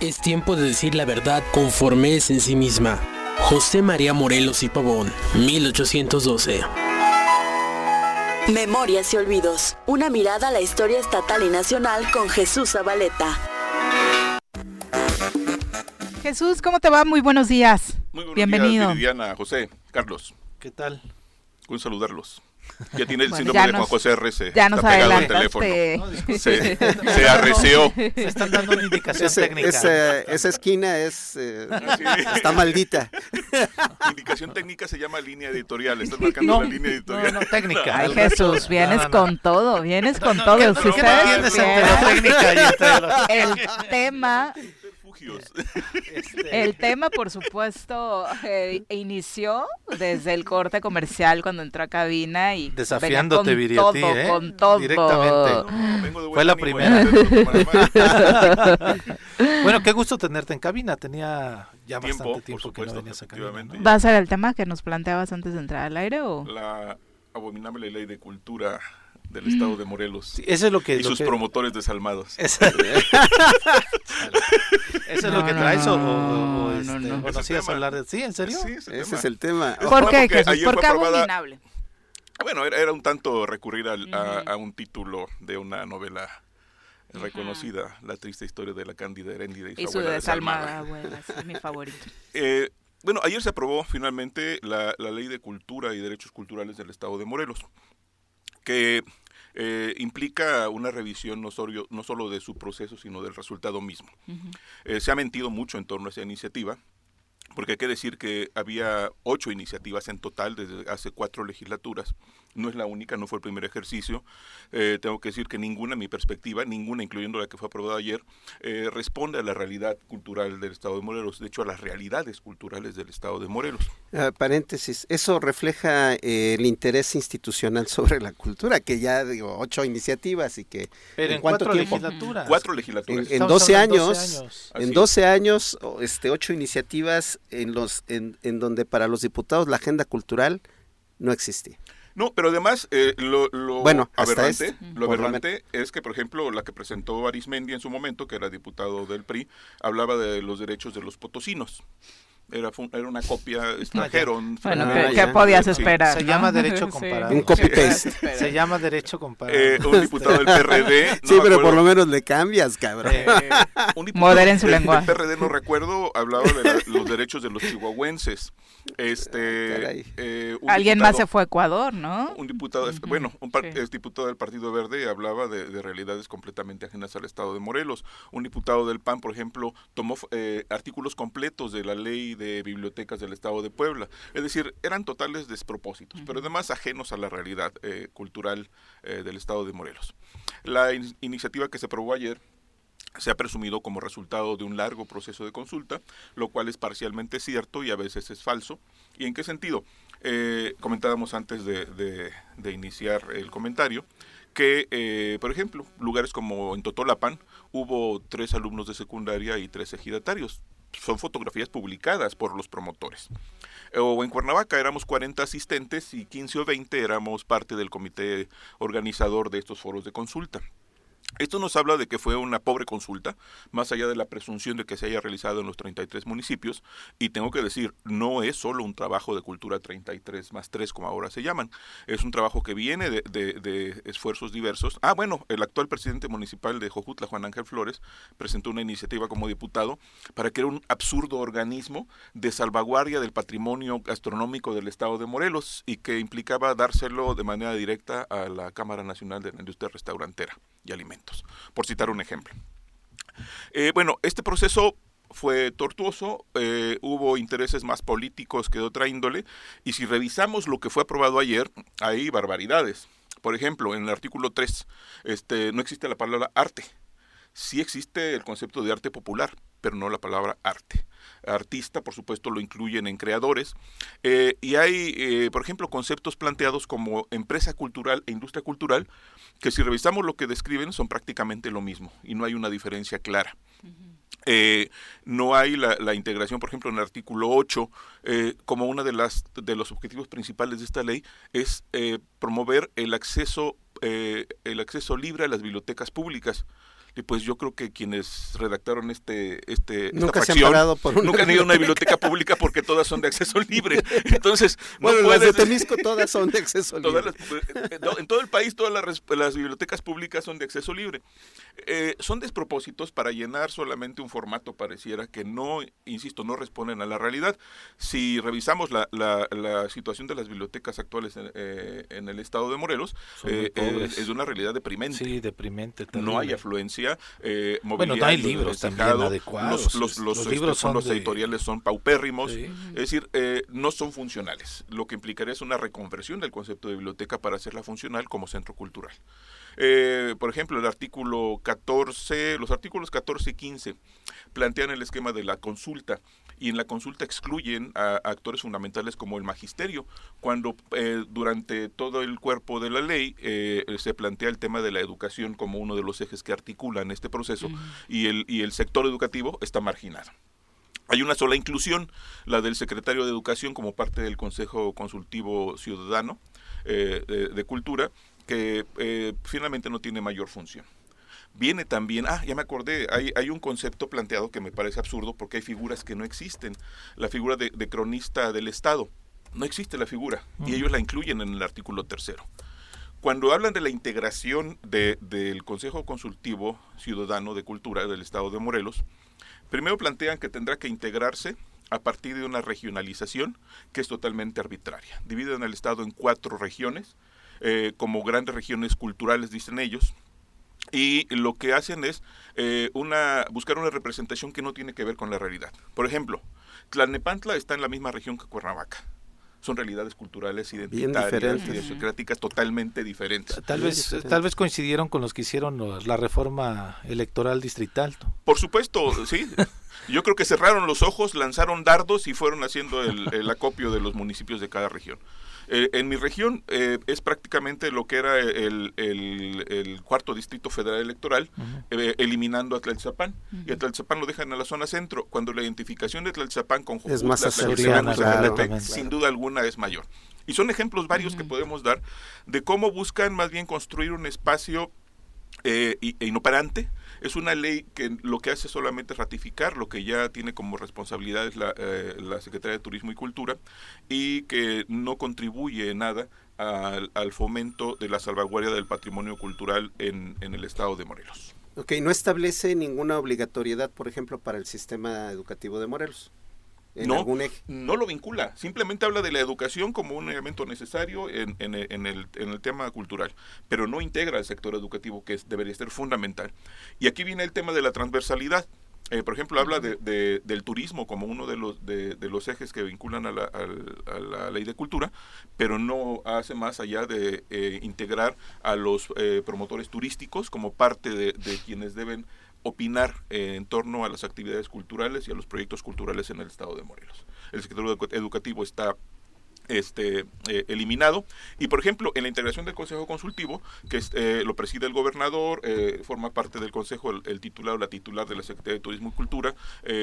Es tiempo de decir la verdad conforme es en sí misma. José María Morelos y Pavón, 1812.
Memorias y Olvidos. Una mirada a la historia estatal y nacional con Jesús Zabaleta.
Jesús, ¿cómo te va? Muy buenos días.
Muy buenos
Bienvenido.
días, Viridiana, José, Carlos.
¿Qué tal?
Un saludarlos. Ya tiene el
Bueno,
síndrome
ya
de Juan
nos-
José RC.
Ya nos
Está pegado al teléfono.
No.
Se, se arreceó.
Se están dando una indicación
Ese-
técnica.
esa, esa esquina es eh,
Así.
está maldita.
Indicación técnica se llama línea editorial. Estás marcando
No,
la línea
no,
editorial.
no, técnica.
Ay, Jesús, vienes
no, no, no.
con todo, vienes con todo.
¿Qué,
Si ustedes
no
el tema,
Refugios.
este,
el tema, por supuesto, eh, inició desde el corte comercial cuando entró a cabina y
Desafiándote,
venía con todo,
¿eh?
con todo.
Directamente.
No, vengo de buen
Fue la
ánimo,
primera.
mal. [LAUGHS]
Bueno, qué gusto tenerte en cabina. Tenía ya
Tiempo,
bastante tiempo que no venías a cabina.
efectivamente.
¿no?
¿Va a ser el tema que nos planteabas antes de entrar al aire o...?
La abominable ley de cultura del estado de Morelos
Sí, eso es lo que...
y
lo
sus
que-
promotores desalmados.
Eso, [LAUGHS] ¿Eso es lo que
no,
traes o, o- o,
no,
este,
no, no.
Ese
hablar de... Sí, ¿en serio?
Sí, ese
es el tema.
¿Por
bueno,
qué,
porque
Jesús?
ayer
¿Por
fue
qué
aprobada-
abominable?
Bueno, era, era un tanto recurrir al- a, a un título de una novela reconocida, La triste historia de la Cándida Heréndida y su,
Y su
abuela
desalmada, abuela, es mi [LAUGHS] favorito.
Eh, bueno, ayer se aprobó finalmente la, la Ley de Cultura y Derechos Culturales del Estado de Morelos, que eh, implica una revisión no, solo- no solo de su proceso, sino del resultado mismo. Eh, se ha mentido mucho en torno a esa iniciativa, porque hay que decir que había ocho iniciativas en total desde hace cuatro legislaturas. No es la única, no fue el primer ejercicio. Eh, tengo que decir que ninguna, en mi perspectiva, ninguna, incluyendo la que fue aprobada ayer, eh, responde a la realidad cultural del Estado de Morelos, de hecho a las realidades culturales del Estado de Morelos.
Ah, paréntesis, eso refleja eh, el interés institucional sobre la cultura, que ya digo, ocho iniciativas y que
Pero en,
cuánto
cuatro
tiempo?
legislaturas.
Cuatro legislaturas.
En, en
Estamos
12
hablando de
años,
12 años.
En
es.
12 años, o, este, ocho iniciativas en los, en, en donde para los diputados la agenda cultural no existía.
No, pero además eh, lo, lo
Bueno,
aberrante,
este,
lo aberrante es que, por ejemplo, la que presentó Arismendi en su momento, que era diputado del PRI, hablaba de los derechos de los potosinos. Era, era una copia extranjera.
Bueno, ¿qué, qué podías
Sí.
esperar?
Se
no?
llama [LAUGHS] derecho
Sí.
comparado.
Un copy-paste.
Se llama derecho comparado.
Eh, un diputado del PRD. [LAUGHS] no
sí, pero por lo menos le cambias, cabrón.
Eh,
un diputado
Moderen su
del-
lenguaje.
Del PRD, no recuerdo, hablaba de la- los derechos de los chihuahuenses. Este,
Ah,
eh,
Alguien más se
diputado-
fue a Ecuador, ¿no?
Un diputado,
Ujú,
bueno, un par-
sí.
es diputado del Partido Verde hablaba de, de realidades completamente ajenas al Estado de Morelos. Un diputado del PAN, por ejemplo, tomó eh, artículos completos de la ley de bibliotecas del Estado de Puebla. Es decir, eran totales despropósitos, pero además ajenos a la realidad eh, cultural eh, del Estado de Morelos. La in- iniciativa que se aprobó ayer se ha presumido como resultado de un largo proceso de consulta, lo cual es parcialmente cierto y a veces es falso. ¿Y en qué sentido? Eh, comentábamos antes de, de- de iniciar el comentario que, eh, por ejemplo, lugares como en Totolapan hubo tres alumnos de secundaria y tres ejidatarios. Son fotografías publicadas por los promotores. O en Cuernavaca éramos 40 asistentes y 15 o 20 éramos parte del comité organizador de estos foros de consulta. Esto nos habla de que fue una pobre consulta, más allá de la presunción de que se haya realizado en los 33 municipios, y tengo que decir, no es solo un trabajo de cultura 33 más 3, como ahora se llaman, es un trabajo que viene de, esfuerzos diversos. Ah, bueno, el actual presidente municipal de Jojutla, Juan Ángel Flores, presentó una iniciativa como diputado para era un absurdo organismo de salvaguardia del patrimonio gastronómico del estado de Morelos y que implicaba dárselo de manera directa a la Cámara Nacional de la Industria Restaurantera y Alimentos, por citar un ejemplo. Eh, bueno, este proceso fue tortuoso, eh, hubo intereses más políticos que de otra índole, y si revisamos lo que fue aprobado ayer, hay barbaridades. Por ejemplo, en el artículo 3 este, no existe la palabra arte. Sí existe el concepto de arte popular, pero no la palabra arte artista, por supuesto lo incluyen en creadores, eh, y hay, eh, por ejemplo, conceptos planteados como empresa cultural e industria cultural, que si revisamos lo que describen son prácticamente lo mismo, y no hay una diferencia clara. Eh, no hay la, integración, por ejemplo, en el artículo 8, como uno de, las, de los objetivos principales de esta ley es promover el acceso, el acceso libre a las bibliotecas públicas y pues yo creo que quienes redactaron este este
nunca se han parado por
nunca han ido a una biblioteca pública porque todas son de acceso libre. [LAUGHS] Entonces
bueno las de Temisco todas son de acceso libre.
eh, en todo el país todas las, bibliotecas públicas son de acceso libre eh, son despropósitos para llenar solamente un formato pareciera que no insisto no responden a la realidad si revisamos la, la, situación de las bibliotecas actuales en, eh, el estado de Morelos es, de una realidad deprimente
sí deprimente
no hay afluencia eh,
bueno, no hay libros también adecuados.
Los, los, este, libros son los editoriales son paupérrimos, es decir, eh, no son funcionales. Lo que implicaría es una reconversión del concepto de biblioteca para hacerla funcional como centro cultural. Eh, por ejemplo, el artículo 14, los artículos 14 y 15 plantean el esquema de la consulta y en la consulta excluyen a, actores fundamentales como el magisterio, cuando eh, durante todo el cuerpo de la ley eh, se plantea el tema de la educación como uno de los ejes que articulan este proceso y, el, y el sector educativo está marginado. Hay una sola inclusión, la del secretario de Educación como parte del Consejo Consultivo Ciudadano eh, de, Cultura, que finalmente no tiene mayor función viene también, ah, ya me acordé, hay, hay, un concepto planteado que me parece absurdo porque hay figuras que no existen. La figura de, cronista del Estado, no existe la figura y ellos la incluyen en el artículo tercero. Cuando hablan de la integración del Consejo Consultivo Ciudadano de Cultura del Estado de Morelos, primero plantean que tendrá que integrarse a partir de una regionalización que es totalmente arbitraria. Dividen el Estado en cuatro regiones, eh, como grandes regiones culturales, dicen ellos, y lo que hacen es eh, una buscar una representación que no tiene que ver con la realidad. Por ejemplo, Tlalnepantla está en la misma región que Cuernavaca. Son realidades culturales, identitarias y democráticas totalmente diferentes.
Tal vez, tal vez coincidieron con los que hicieron la reforma electoral distrital.
Por supuesto, sí. Yo creo que cerraron los ojos, lanzaron dardos y fueron haciendo el acopio de los municipios de cada región. Eh, en mi región eh, es prácticamente lo que era el, el, cuarto distrito federal electoral, eh, eliminando a Tlalzapán. Y a Tlalzapán lo dejan en la zona centro, cuando la identificación de Tlalzapán con
es más
sin duda alguna es mayor. Y son ejemplos varios que podemos dar de cómo buscan más bien construir un espacio e inoperante, es una ley que lo que hace solamente es ratificar lo que ya tiene como responsabilidad la, eh, la Secretaría de Turismo y Cultura y que no contribuye nada al, al, fomento de la salvaguardia del patrimonio cultural en, en el estado de Morelos.
Ok, no establece ninguna obligatoriedad, por ejemplo, para el sistema educativo de Morelos
no, No lo vincula, simplemente habla de la educación como un elemento necesario en, en, el, en el, tema cultural, pero no integra el sector educativo que debería ser fundamental. Y aquí viene el tema de la transversalidad. Eh, por ejemplo, habla de, del turismo como uno de los, de, los ejes que vinculan a la, a, la, ley de cultura, pero no hace más allá de eh, integrar a los eh, promotores turísticos como parte de, quienes deben opinar eh, en torno a las actividades culturales y a los proyectos culturales en el estado de Morelos. El sector educativo está este eh, eliminado. Y por ejemplo en la integración del consejo consultivo que eh, lo preside el gobernador eh, forma parte del consejo el, titular o la titular de la secretaría de turismo y cultura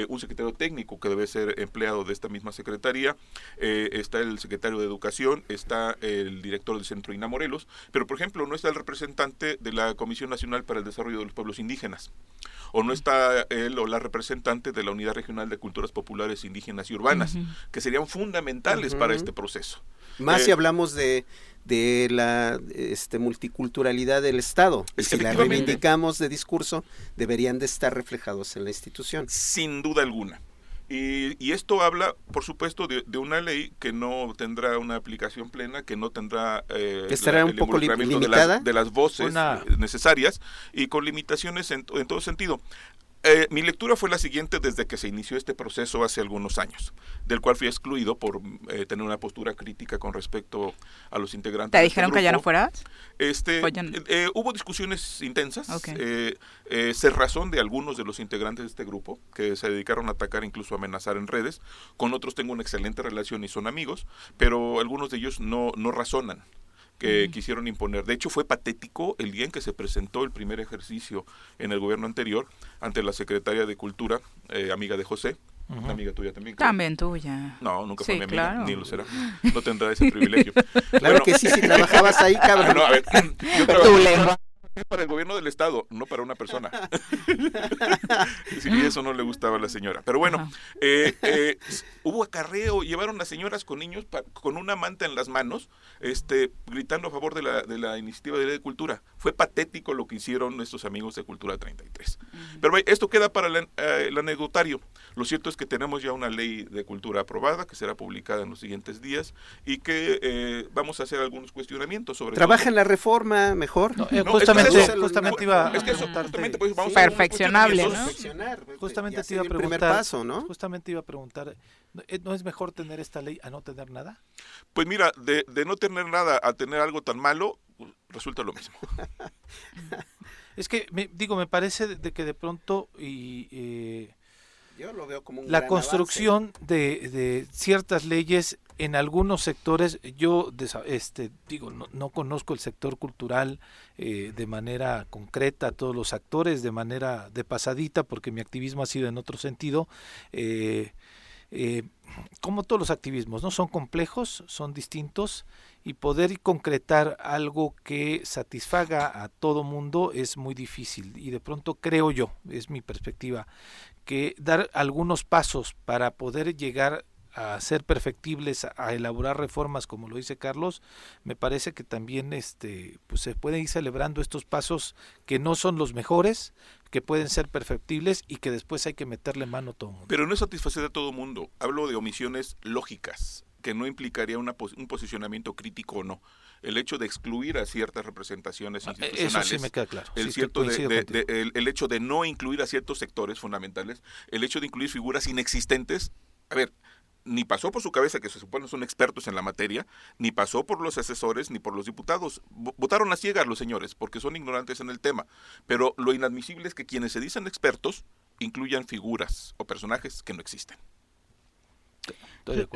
un secretario técnico que debe ser empleado de esta misma secretaría está el secretario de educación está el director del centro INA Morelos pero por ejemplo no está el representante de la comisión nacional para el desarrollo de los pueblos indígenas o no está él o la representante de la unidad regional de culturas populares indígenas y urbanas que serían fundamentales para este proceso
más si eh, hablamos de, de la este, multiculturalidad del Estado. Si la reivindicamos de discurso, deberían de estar reflejados en la institución.
Sin duda alguna. Y, esto habla, por supuesto, de, una ley que no tendrá una aplicación plena, que no tendrá
eh, estará un poco
limitada de las, voces necesarias y con limitaciones en, en todo sentido. Eh, mi lectura fue la siguiente desde que se inició este proceso hace algunos años, del cual fui excluido por eh, tener una postura crítica con respecto a los integrantes.
¿Te dijeron que ya no fueras?
Este, eh, hubo discusiones intensas, cerrazón de algunos de los integrantes de este grupo, que se dedicaron a atacar, incluso a amenazar en redes. Con otros tengo una excelente relación y son amigos, pero algunos de ellos no, no razonan que quisieron imponer. De hecho, fue patético el día en que se presentó el primer ejercicio en el gobierno anterior ante la secretaria de Cultura, eh, amiga de José, amiga tuya también.
También tuya.
No, nunca fue mi amiga, ni lo será. No tendrá ese privilegio. [LAUGHS]
Claro que sí, si trabajabas ahí, cabrón. [LAUGHS]
No, a ver, yo lengua [LAUGHS] para el gobierno del estado, no para una persona. [LAUGHS] y eso no le gustaba a la señora. Pero bueno, eh, eh, hubo acarreo, llevaron a señoras con niños con una manta en las manos, este, gritando a favor de la, de la iniciativa de ley de cultura. Fue patético lo que hicieron estos amigos de Cultura 33. Pero esto queda para eh, el anecdotario. Lo cierto es que tenemos ya una ley de cultura aprobada que será publicada en los siguientes días y que vamos a hacer algunos cuestionamientos sobre...
Trabaja en la reforma mejor.
No, justamente justamente iba
a perfeccionable, ¿no?
Justamente te iba a preguntar, Justamente iba a preguntar, ¿no es mejor tener esta ley a no tener nada?
Pues mira, de, no tener nada a tener algo tan malo, resulta lo mismo. [LAUGHS]
es que, me, digo, me parece de que de pronto y... Eh,
yo lo veo como
la construcción de, de, ciertas leyes en algunos sectores, yo este, digo, no, conozco el sector cultural eh, de manera concreta, todos los actores de manera de pasadita, porque mi activismo ha sido en otro sentido. Eh, eh, como todos los activismos, ¿no? Son complejos, son distintos y poder concretar algo que satisfaga a todo mundo es muy difícil y de pronto creo yo, es mi perspectiva, que dar algunos pasos para poder llegar a ser perfectibles, a, elaborar reformas, como lo dice Carlos, me parece que también este, pues se pueden ir celebrando estos pasos que no son los mejores, que pueden ser perfectibles y que después hay que meterle mano a todo mundo.
Pero no es satisfacer a todo mundo. Hablo de omisiones lógicas, que no implicaría una un posicionamiento crítico o no. El hecho de excluir a ciertas representaciones institucionales.
Ah, eso sí me queda claro.
El, cierto de, el hecho de no incluir a ciertos sectores fundamentales. El hecho de incluir figuras inexistentes. A ver, ni pasó por su cabeza, que se supone son expertos en la materia, ni pasó por los asesores, ni por los diputados. Votaron a ciegas los señores, porque son ignorantes en el tema. Pero lo inadmisible es que quienes se dicen expertos incluyan figuras o personajes que no existen.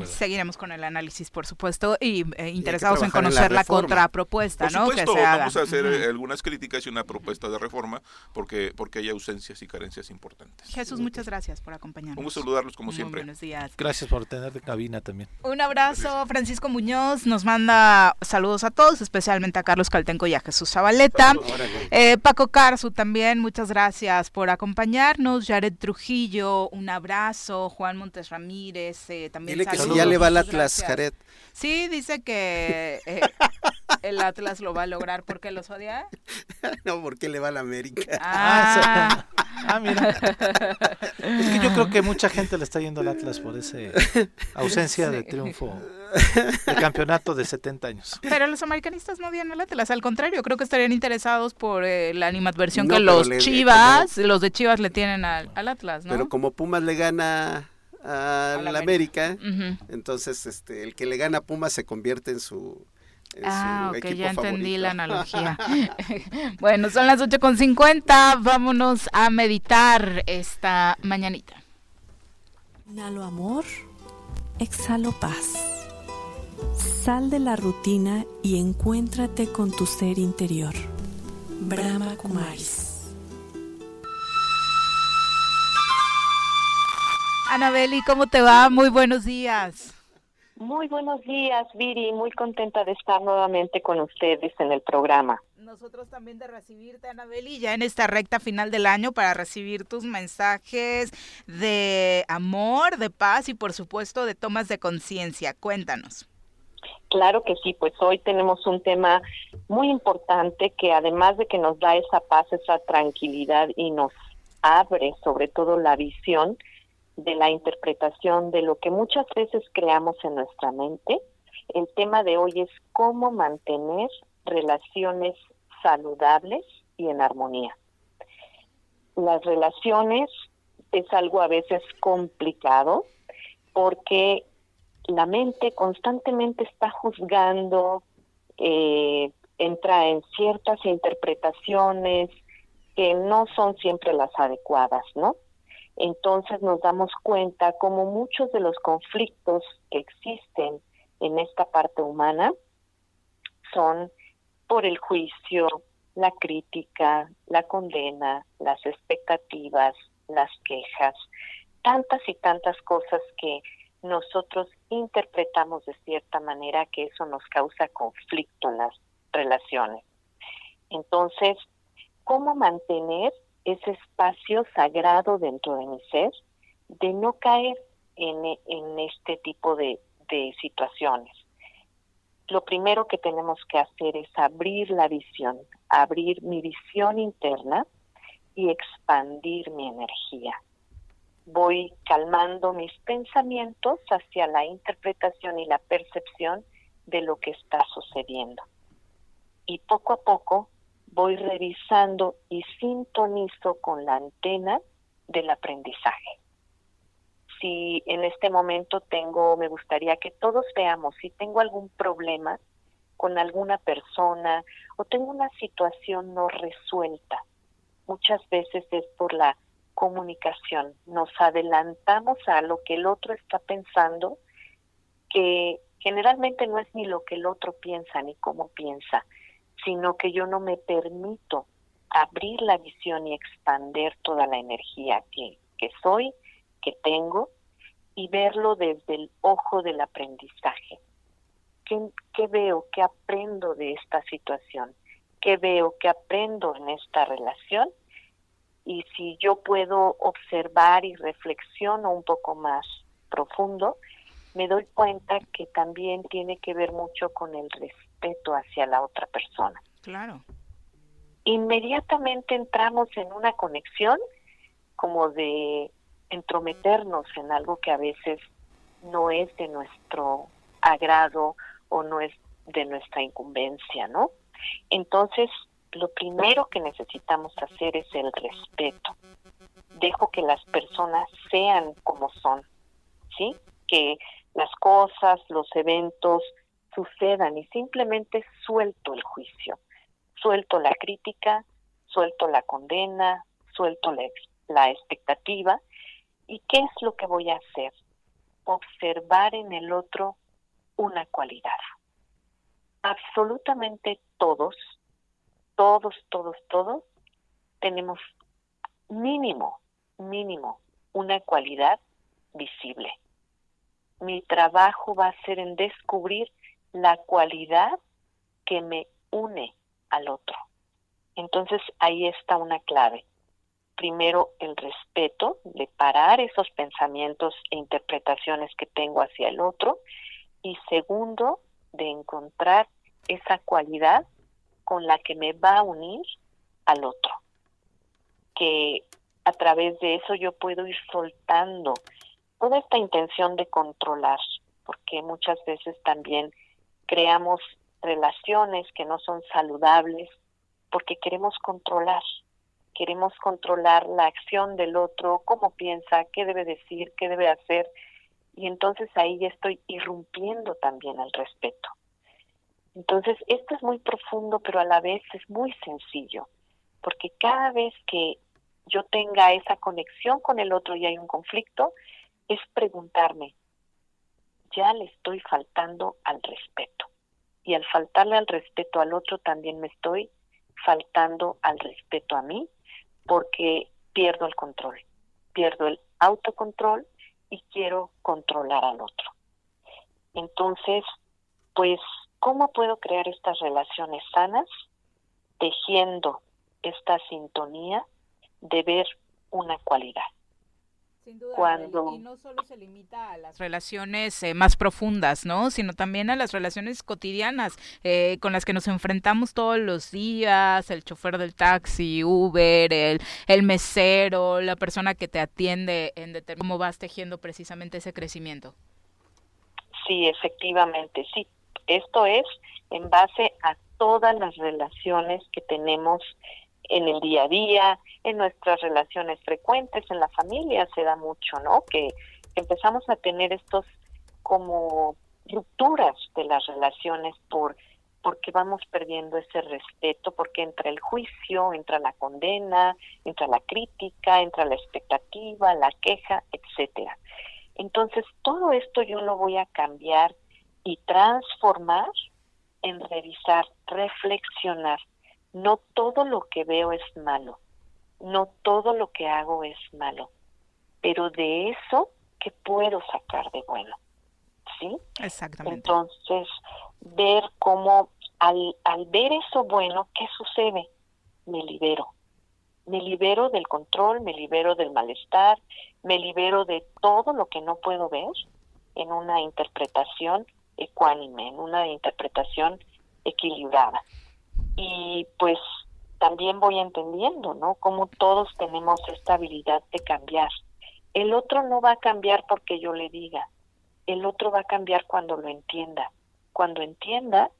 Seguiremos con el análisis, por supuesto, y eh, interesados en conocer la, contrapropuesta, ¿no?
que vamos a hacer eh, algunas críticas y una propuesta de reforma porque porque hay ausencias y carencias importantes.
Jesús, muchas gracias por acompañarnos.
Un gusto saludarlos como siempre.
Buenos días.
Gracias por tener de cabina también.
Un abrazo, Francisco Muñoz nos manda saludos a todos, especialmente a Carlos Caltenco y a Jesús Zabaleta. Eh, Paco Carzu también, muchas gracias por acompañarnos. Jared Trujillo, un abrazo. Juan Montes Ramírez, también
que si ya le va al Atlas, Jared.
Sí, dice que eh, el Atlas lo va a lograr porque los odia. [LAUGHS]
no, porque le va a la América.
Ah,
ah mira. es que yo creo que mucha gente le está yendo al Atlas por esa ausencia de triunfo de campeonato de 70 años.
Pero los americanistas no odian al Atlas, al contrario, creo que estarían interesados por eh, la animadversión que los Chivas, los de Chivas le tienen al, al Atlas, ¿no?
Pero como Pumas le gana a, la América, entonces este el que le gana a Pumas se convierte en su
ah, ok, ya entendí la analogía. [LAUGHS] [LAUGHS] bueno, son las 8.50, vámonos a meditar esta mañanita.
Inhalo amor, exhalo paz. Sal de la rutina y encuéntrate con tu ser interior. Brahma Kumaris.
Anabeli, ¿cómo te va? Muy buenos días.
Muy buenos días, Viri. Muy contenta de estar nuevamente con ustedes en el programa.
Nosotros también de recibirte, Anabeli, ya en esta recta final del año para recibir tus mensajes de amor, de paz y por supuesto de tomas de conciencia. Cuéntanos.
Claro que sí, pues hoy tenemos un tema muy importante que además de que nos da esa paz, esa tranquilidad y nos abre sobre todo la visión de la interpretación de lo que muchas veces creamos en nuestra mente, el tema de hoy es cómo mantener relaciones saludables y en armonía. Las relaciones es algo a veces complicado porque la mente constantemente está juzgando, eh, entra en ciertas interpretaciones que no son siempre las adecuadas, ¿no? Entonces nos damos cuenta como muchos de los conflictos que existen en esta parte humana son por el juicio, la crítica, la condena, las expectativas, las quejas, tantas y tantas cosas que nosotros interpretamos de cierta manera que eso nos causa conflicto en las relaciones. Entonces, ¿cómo mantener ese espacio sagrado dentro de mi ser de no caer en, este tipo de situaciones? Lo primero que tenemos que hacer es abrir la visión, abrir mi visión interna y expandir mi energía voy calmando mis pensamientos hacia la interpretación y la percepción de lo que está sucediendo. Y poco a poco voy revisando y sintonizo con la antena del aprendizaje. Si en este momento tengo, me gustaría que todos veamos si tengo algún problema con alguna persona o tengo una situación no resuelta. Muchas veces es por la comunicación, nos adelantamos a lo que el otro está pensando, que generalmente no es ni lo que el otro piensa ni cómo piensa, sino que yo no me permito abrir la visión y expander toda la energía que, soy, que tengo, y verlo desde el ojo del aprendizaje. ¿Qué, ¿Qué, veo? ¿Qué aprendo de esta situación? ¿Qué veo? ¿Qué aprendo en esta relación? y si yo puedo observar y reflexiono un poco más profundo, me doy cuenta que también tiene que ver mucho con el respeto hacia la otra persona.
Claro.
Inmediatamente entramos en una conexión como de entrometernos en algo que a veces no es de nuestro agrado o no es de nuestra incumbencia, ¿no? Entonces, lo primero que necesitamos hacer es el respeto. Dejo que las personas sean como son, ¿sí? Que las cosas, los eventos sucedan y simplemente suelto el juicio, suelto la crítica, suelto la condena, suelto la, la expectativa. ¿Y qué es lo que voy a hacer? Observar en el otro una cualidad. Absolutamente todos todos, todos, todos tenemos mínimo, mínimo una cualidad visible. Mi trabajo va a ser en descubrir la cualidad que me une al otro. Entonces ahí está una clave. Primero, el respeto de parar esos pensamientos e interpretaciones que tengo hacia el otro. Y segundo, de encontrar esa cualidad con la que me va a unir al otro. Que a través de eso yo puedo ir soltando toda esta intención de controlar, porque muchas veces también creamos relaciones que no son saludables porque queremos controlar, queremos controlar la acción del otro, cómo piensa, qué debe decir, qué debe hacer, y entonces ahí ya estoy irrumpiendo también el respeto. Entonces, esto es muy profundo, pero a la vez es muy sencillo, porque cada vez que yo tenga esa conexión con el otro y hay un conflicto, es preguntarme, ya le estoy faltando al respeto. Y al faltarle al respeto al otro también me estoy faltando al respeto a mí porque pierdo el control, pierdo el autocontrol y quiero controlar al otro. Entonces, pues, ¿cómo puedo crear estas relaciones sanas? Tejiendo esta sintonía de ver una cualidad.
Sin duda, Cuando... y no solo se limita a las relaciones eh, más profundas, ¿no? Sino también a las relaciones cotidianas eh, con las que nos enfrentamos todos los días, el chofer del taxi, Uber, el, el mesero, la persona que te atiende en determinado... ¿Cómo vas tejiendo precisamente ese crecimiento?
Sí, efectivamente, sí. Esto es en base a todas las relaciones que tenemos en el día a día, en nuestras relaciones frecuentes, en la familia se da mucho, ¿no? Que empezamos a tener estos como rupturas de las relaciones por porque vamos perdiendo ese respeto, porque entra el juicio, entra la condena, entra la crítica, entra la expectativa, la queja, etcétera. Entonces, todo esto yo lo voy a cambiar y transformar en revisar, reflexionar no todo lo que veo es malo, no todo lo que hago es malo, pero de eso, ¿qué puedo sacar de bueno? ¿Sí?
Exactamente.
Entonces, ver cómo al, al ver eso bueno, ¿qué sucede? Me libero. Me libero del control, me libero del malestar, me libero de todo lo que no puedo ver en una interpretación ecuánime, en una interpretación equilibrada y pues también voy entendiendo, ¿no? Cómo todos tenemos esta habilidad de cambiar. El otro no va a cambiar porque yo le diga, el otro va a cambiar cuando lo entienda, cuando entienda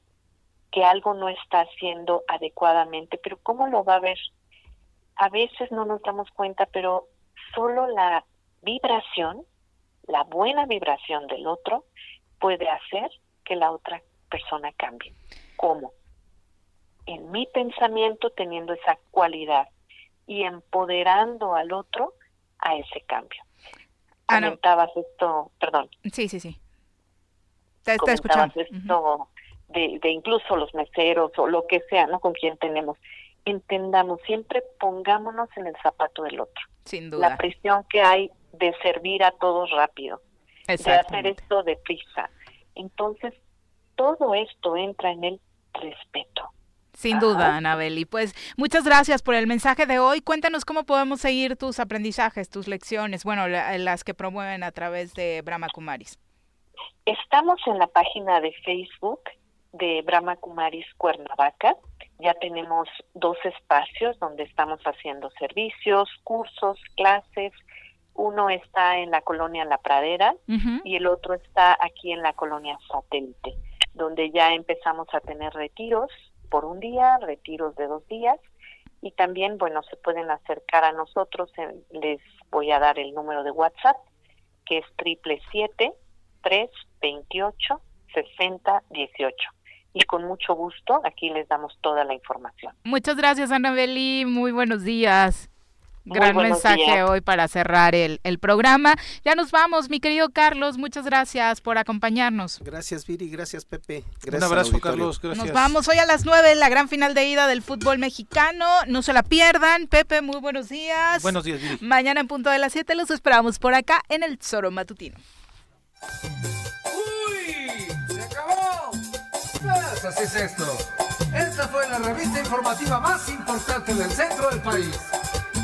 que algo no está haciendo adecuadamente, pero ¿cómo lo va a ver? A veces no nos damos cuenta, pero solo la vibración, la buena vibración del otro puede hacer que la otra persona cambie. ¿Cómo? En mi pensamiento teniendo esa cualidad y empoderando al otro a ese cambio. Comentabas esto, perdón.
Sí, sí, sí. Te está escuchando.
esto de, de incluso los meseros o lo que sea, ¿no? Con quien tenemos. Entendamos, siempre pongámonos en el zapato del otro.
Sin duda.
La presión que hay de servir a todos rápido, de hacer esto deprisa. Entonces, todo esto entra en el respeto.
Sin duda, Anabel. Y pues muchas gracias por el mensaje de hoy. Cuéntanos cómo podemos seguir tus aprendizajes, tus lecciones, bueno, las que promueven a través de Brahma Kumaris.
Estamos en la página de Facebook de Brahma Kumaris Cuernavaca. Ya tenemos dos espacios donde estamos haciendo servicios, cursos, clases. Uno está en la colonia La Pradera y el otro está aquí en la colonia Satélite, donde ya empezamos a tener retiros por un día, retiros de dos días y también, bueno, se pueden acercar a nosotros, les voy a dar el número de WhatsApp, que es triple siete tres veintiocho sesenta dieciocho y con mucho gusto aquí les damos toda la información.
Muchas gracias, Anabeli. Muy buenos días. Gran mensaje hoy para cerrar el, el, programa. Ya nos vamos, mi querido Carlos. Muchas gracias por acompañarnos.
Gracias, Viri. Gracias, Pepe.
Un abrazo, Carlos. Gracias.
Nos vamos hoy a las 9, la gran final de ida del fútbol mexicano. No se la pierdan. Pepe, muy buenos días.
Buenos días, Viri.
Mañana en punto de las 7 los esperamos por acá en el Zoro Matutino.
¡Uy! ¡Se acabó! Pues así es esto. Esta fue la revista informativa más importante del centro del país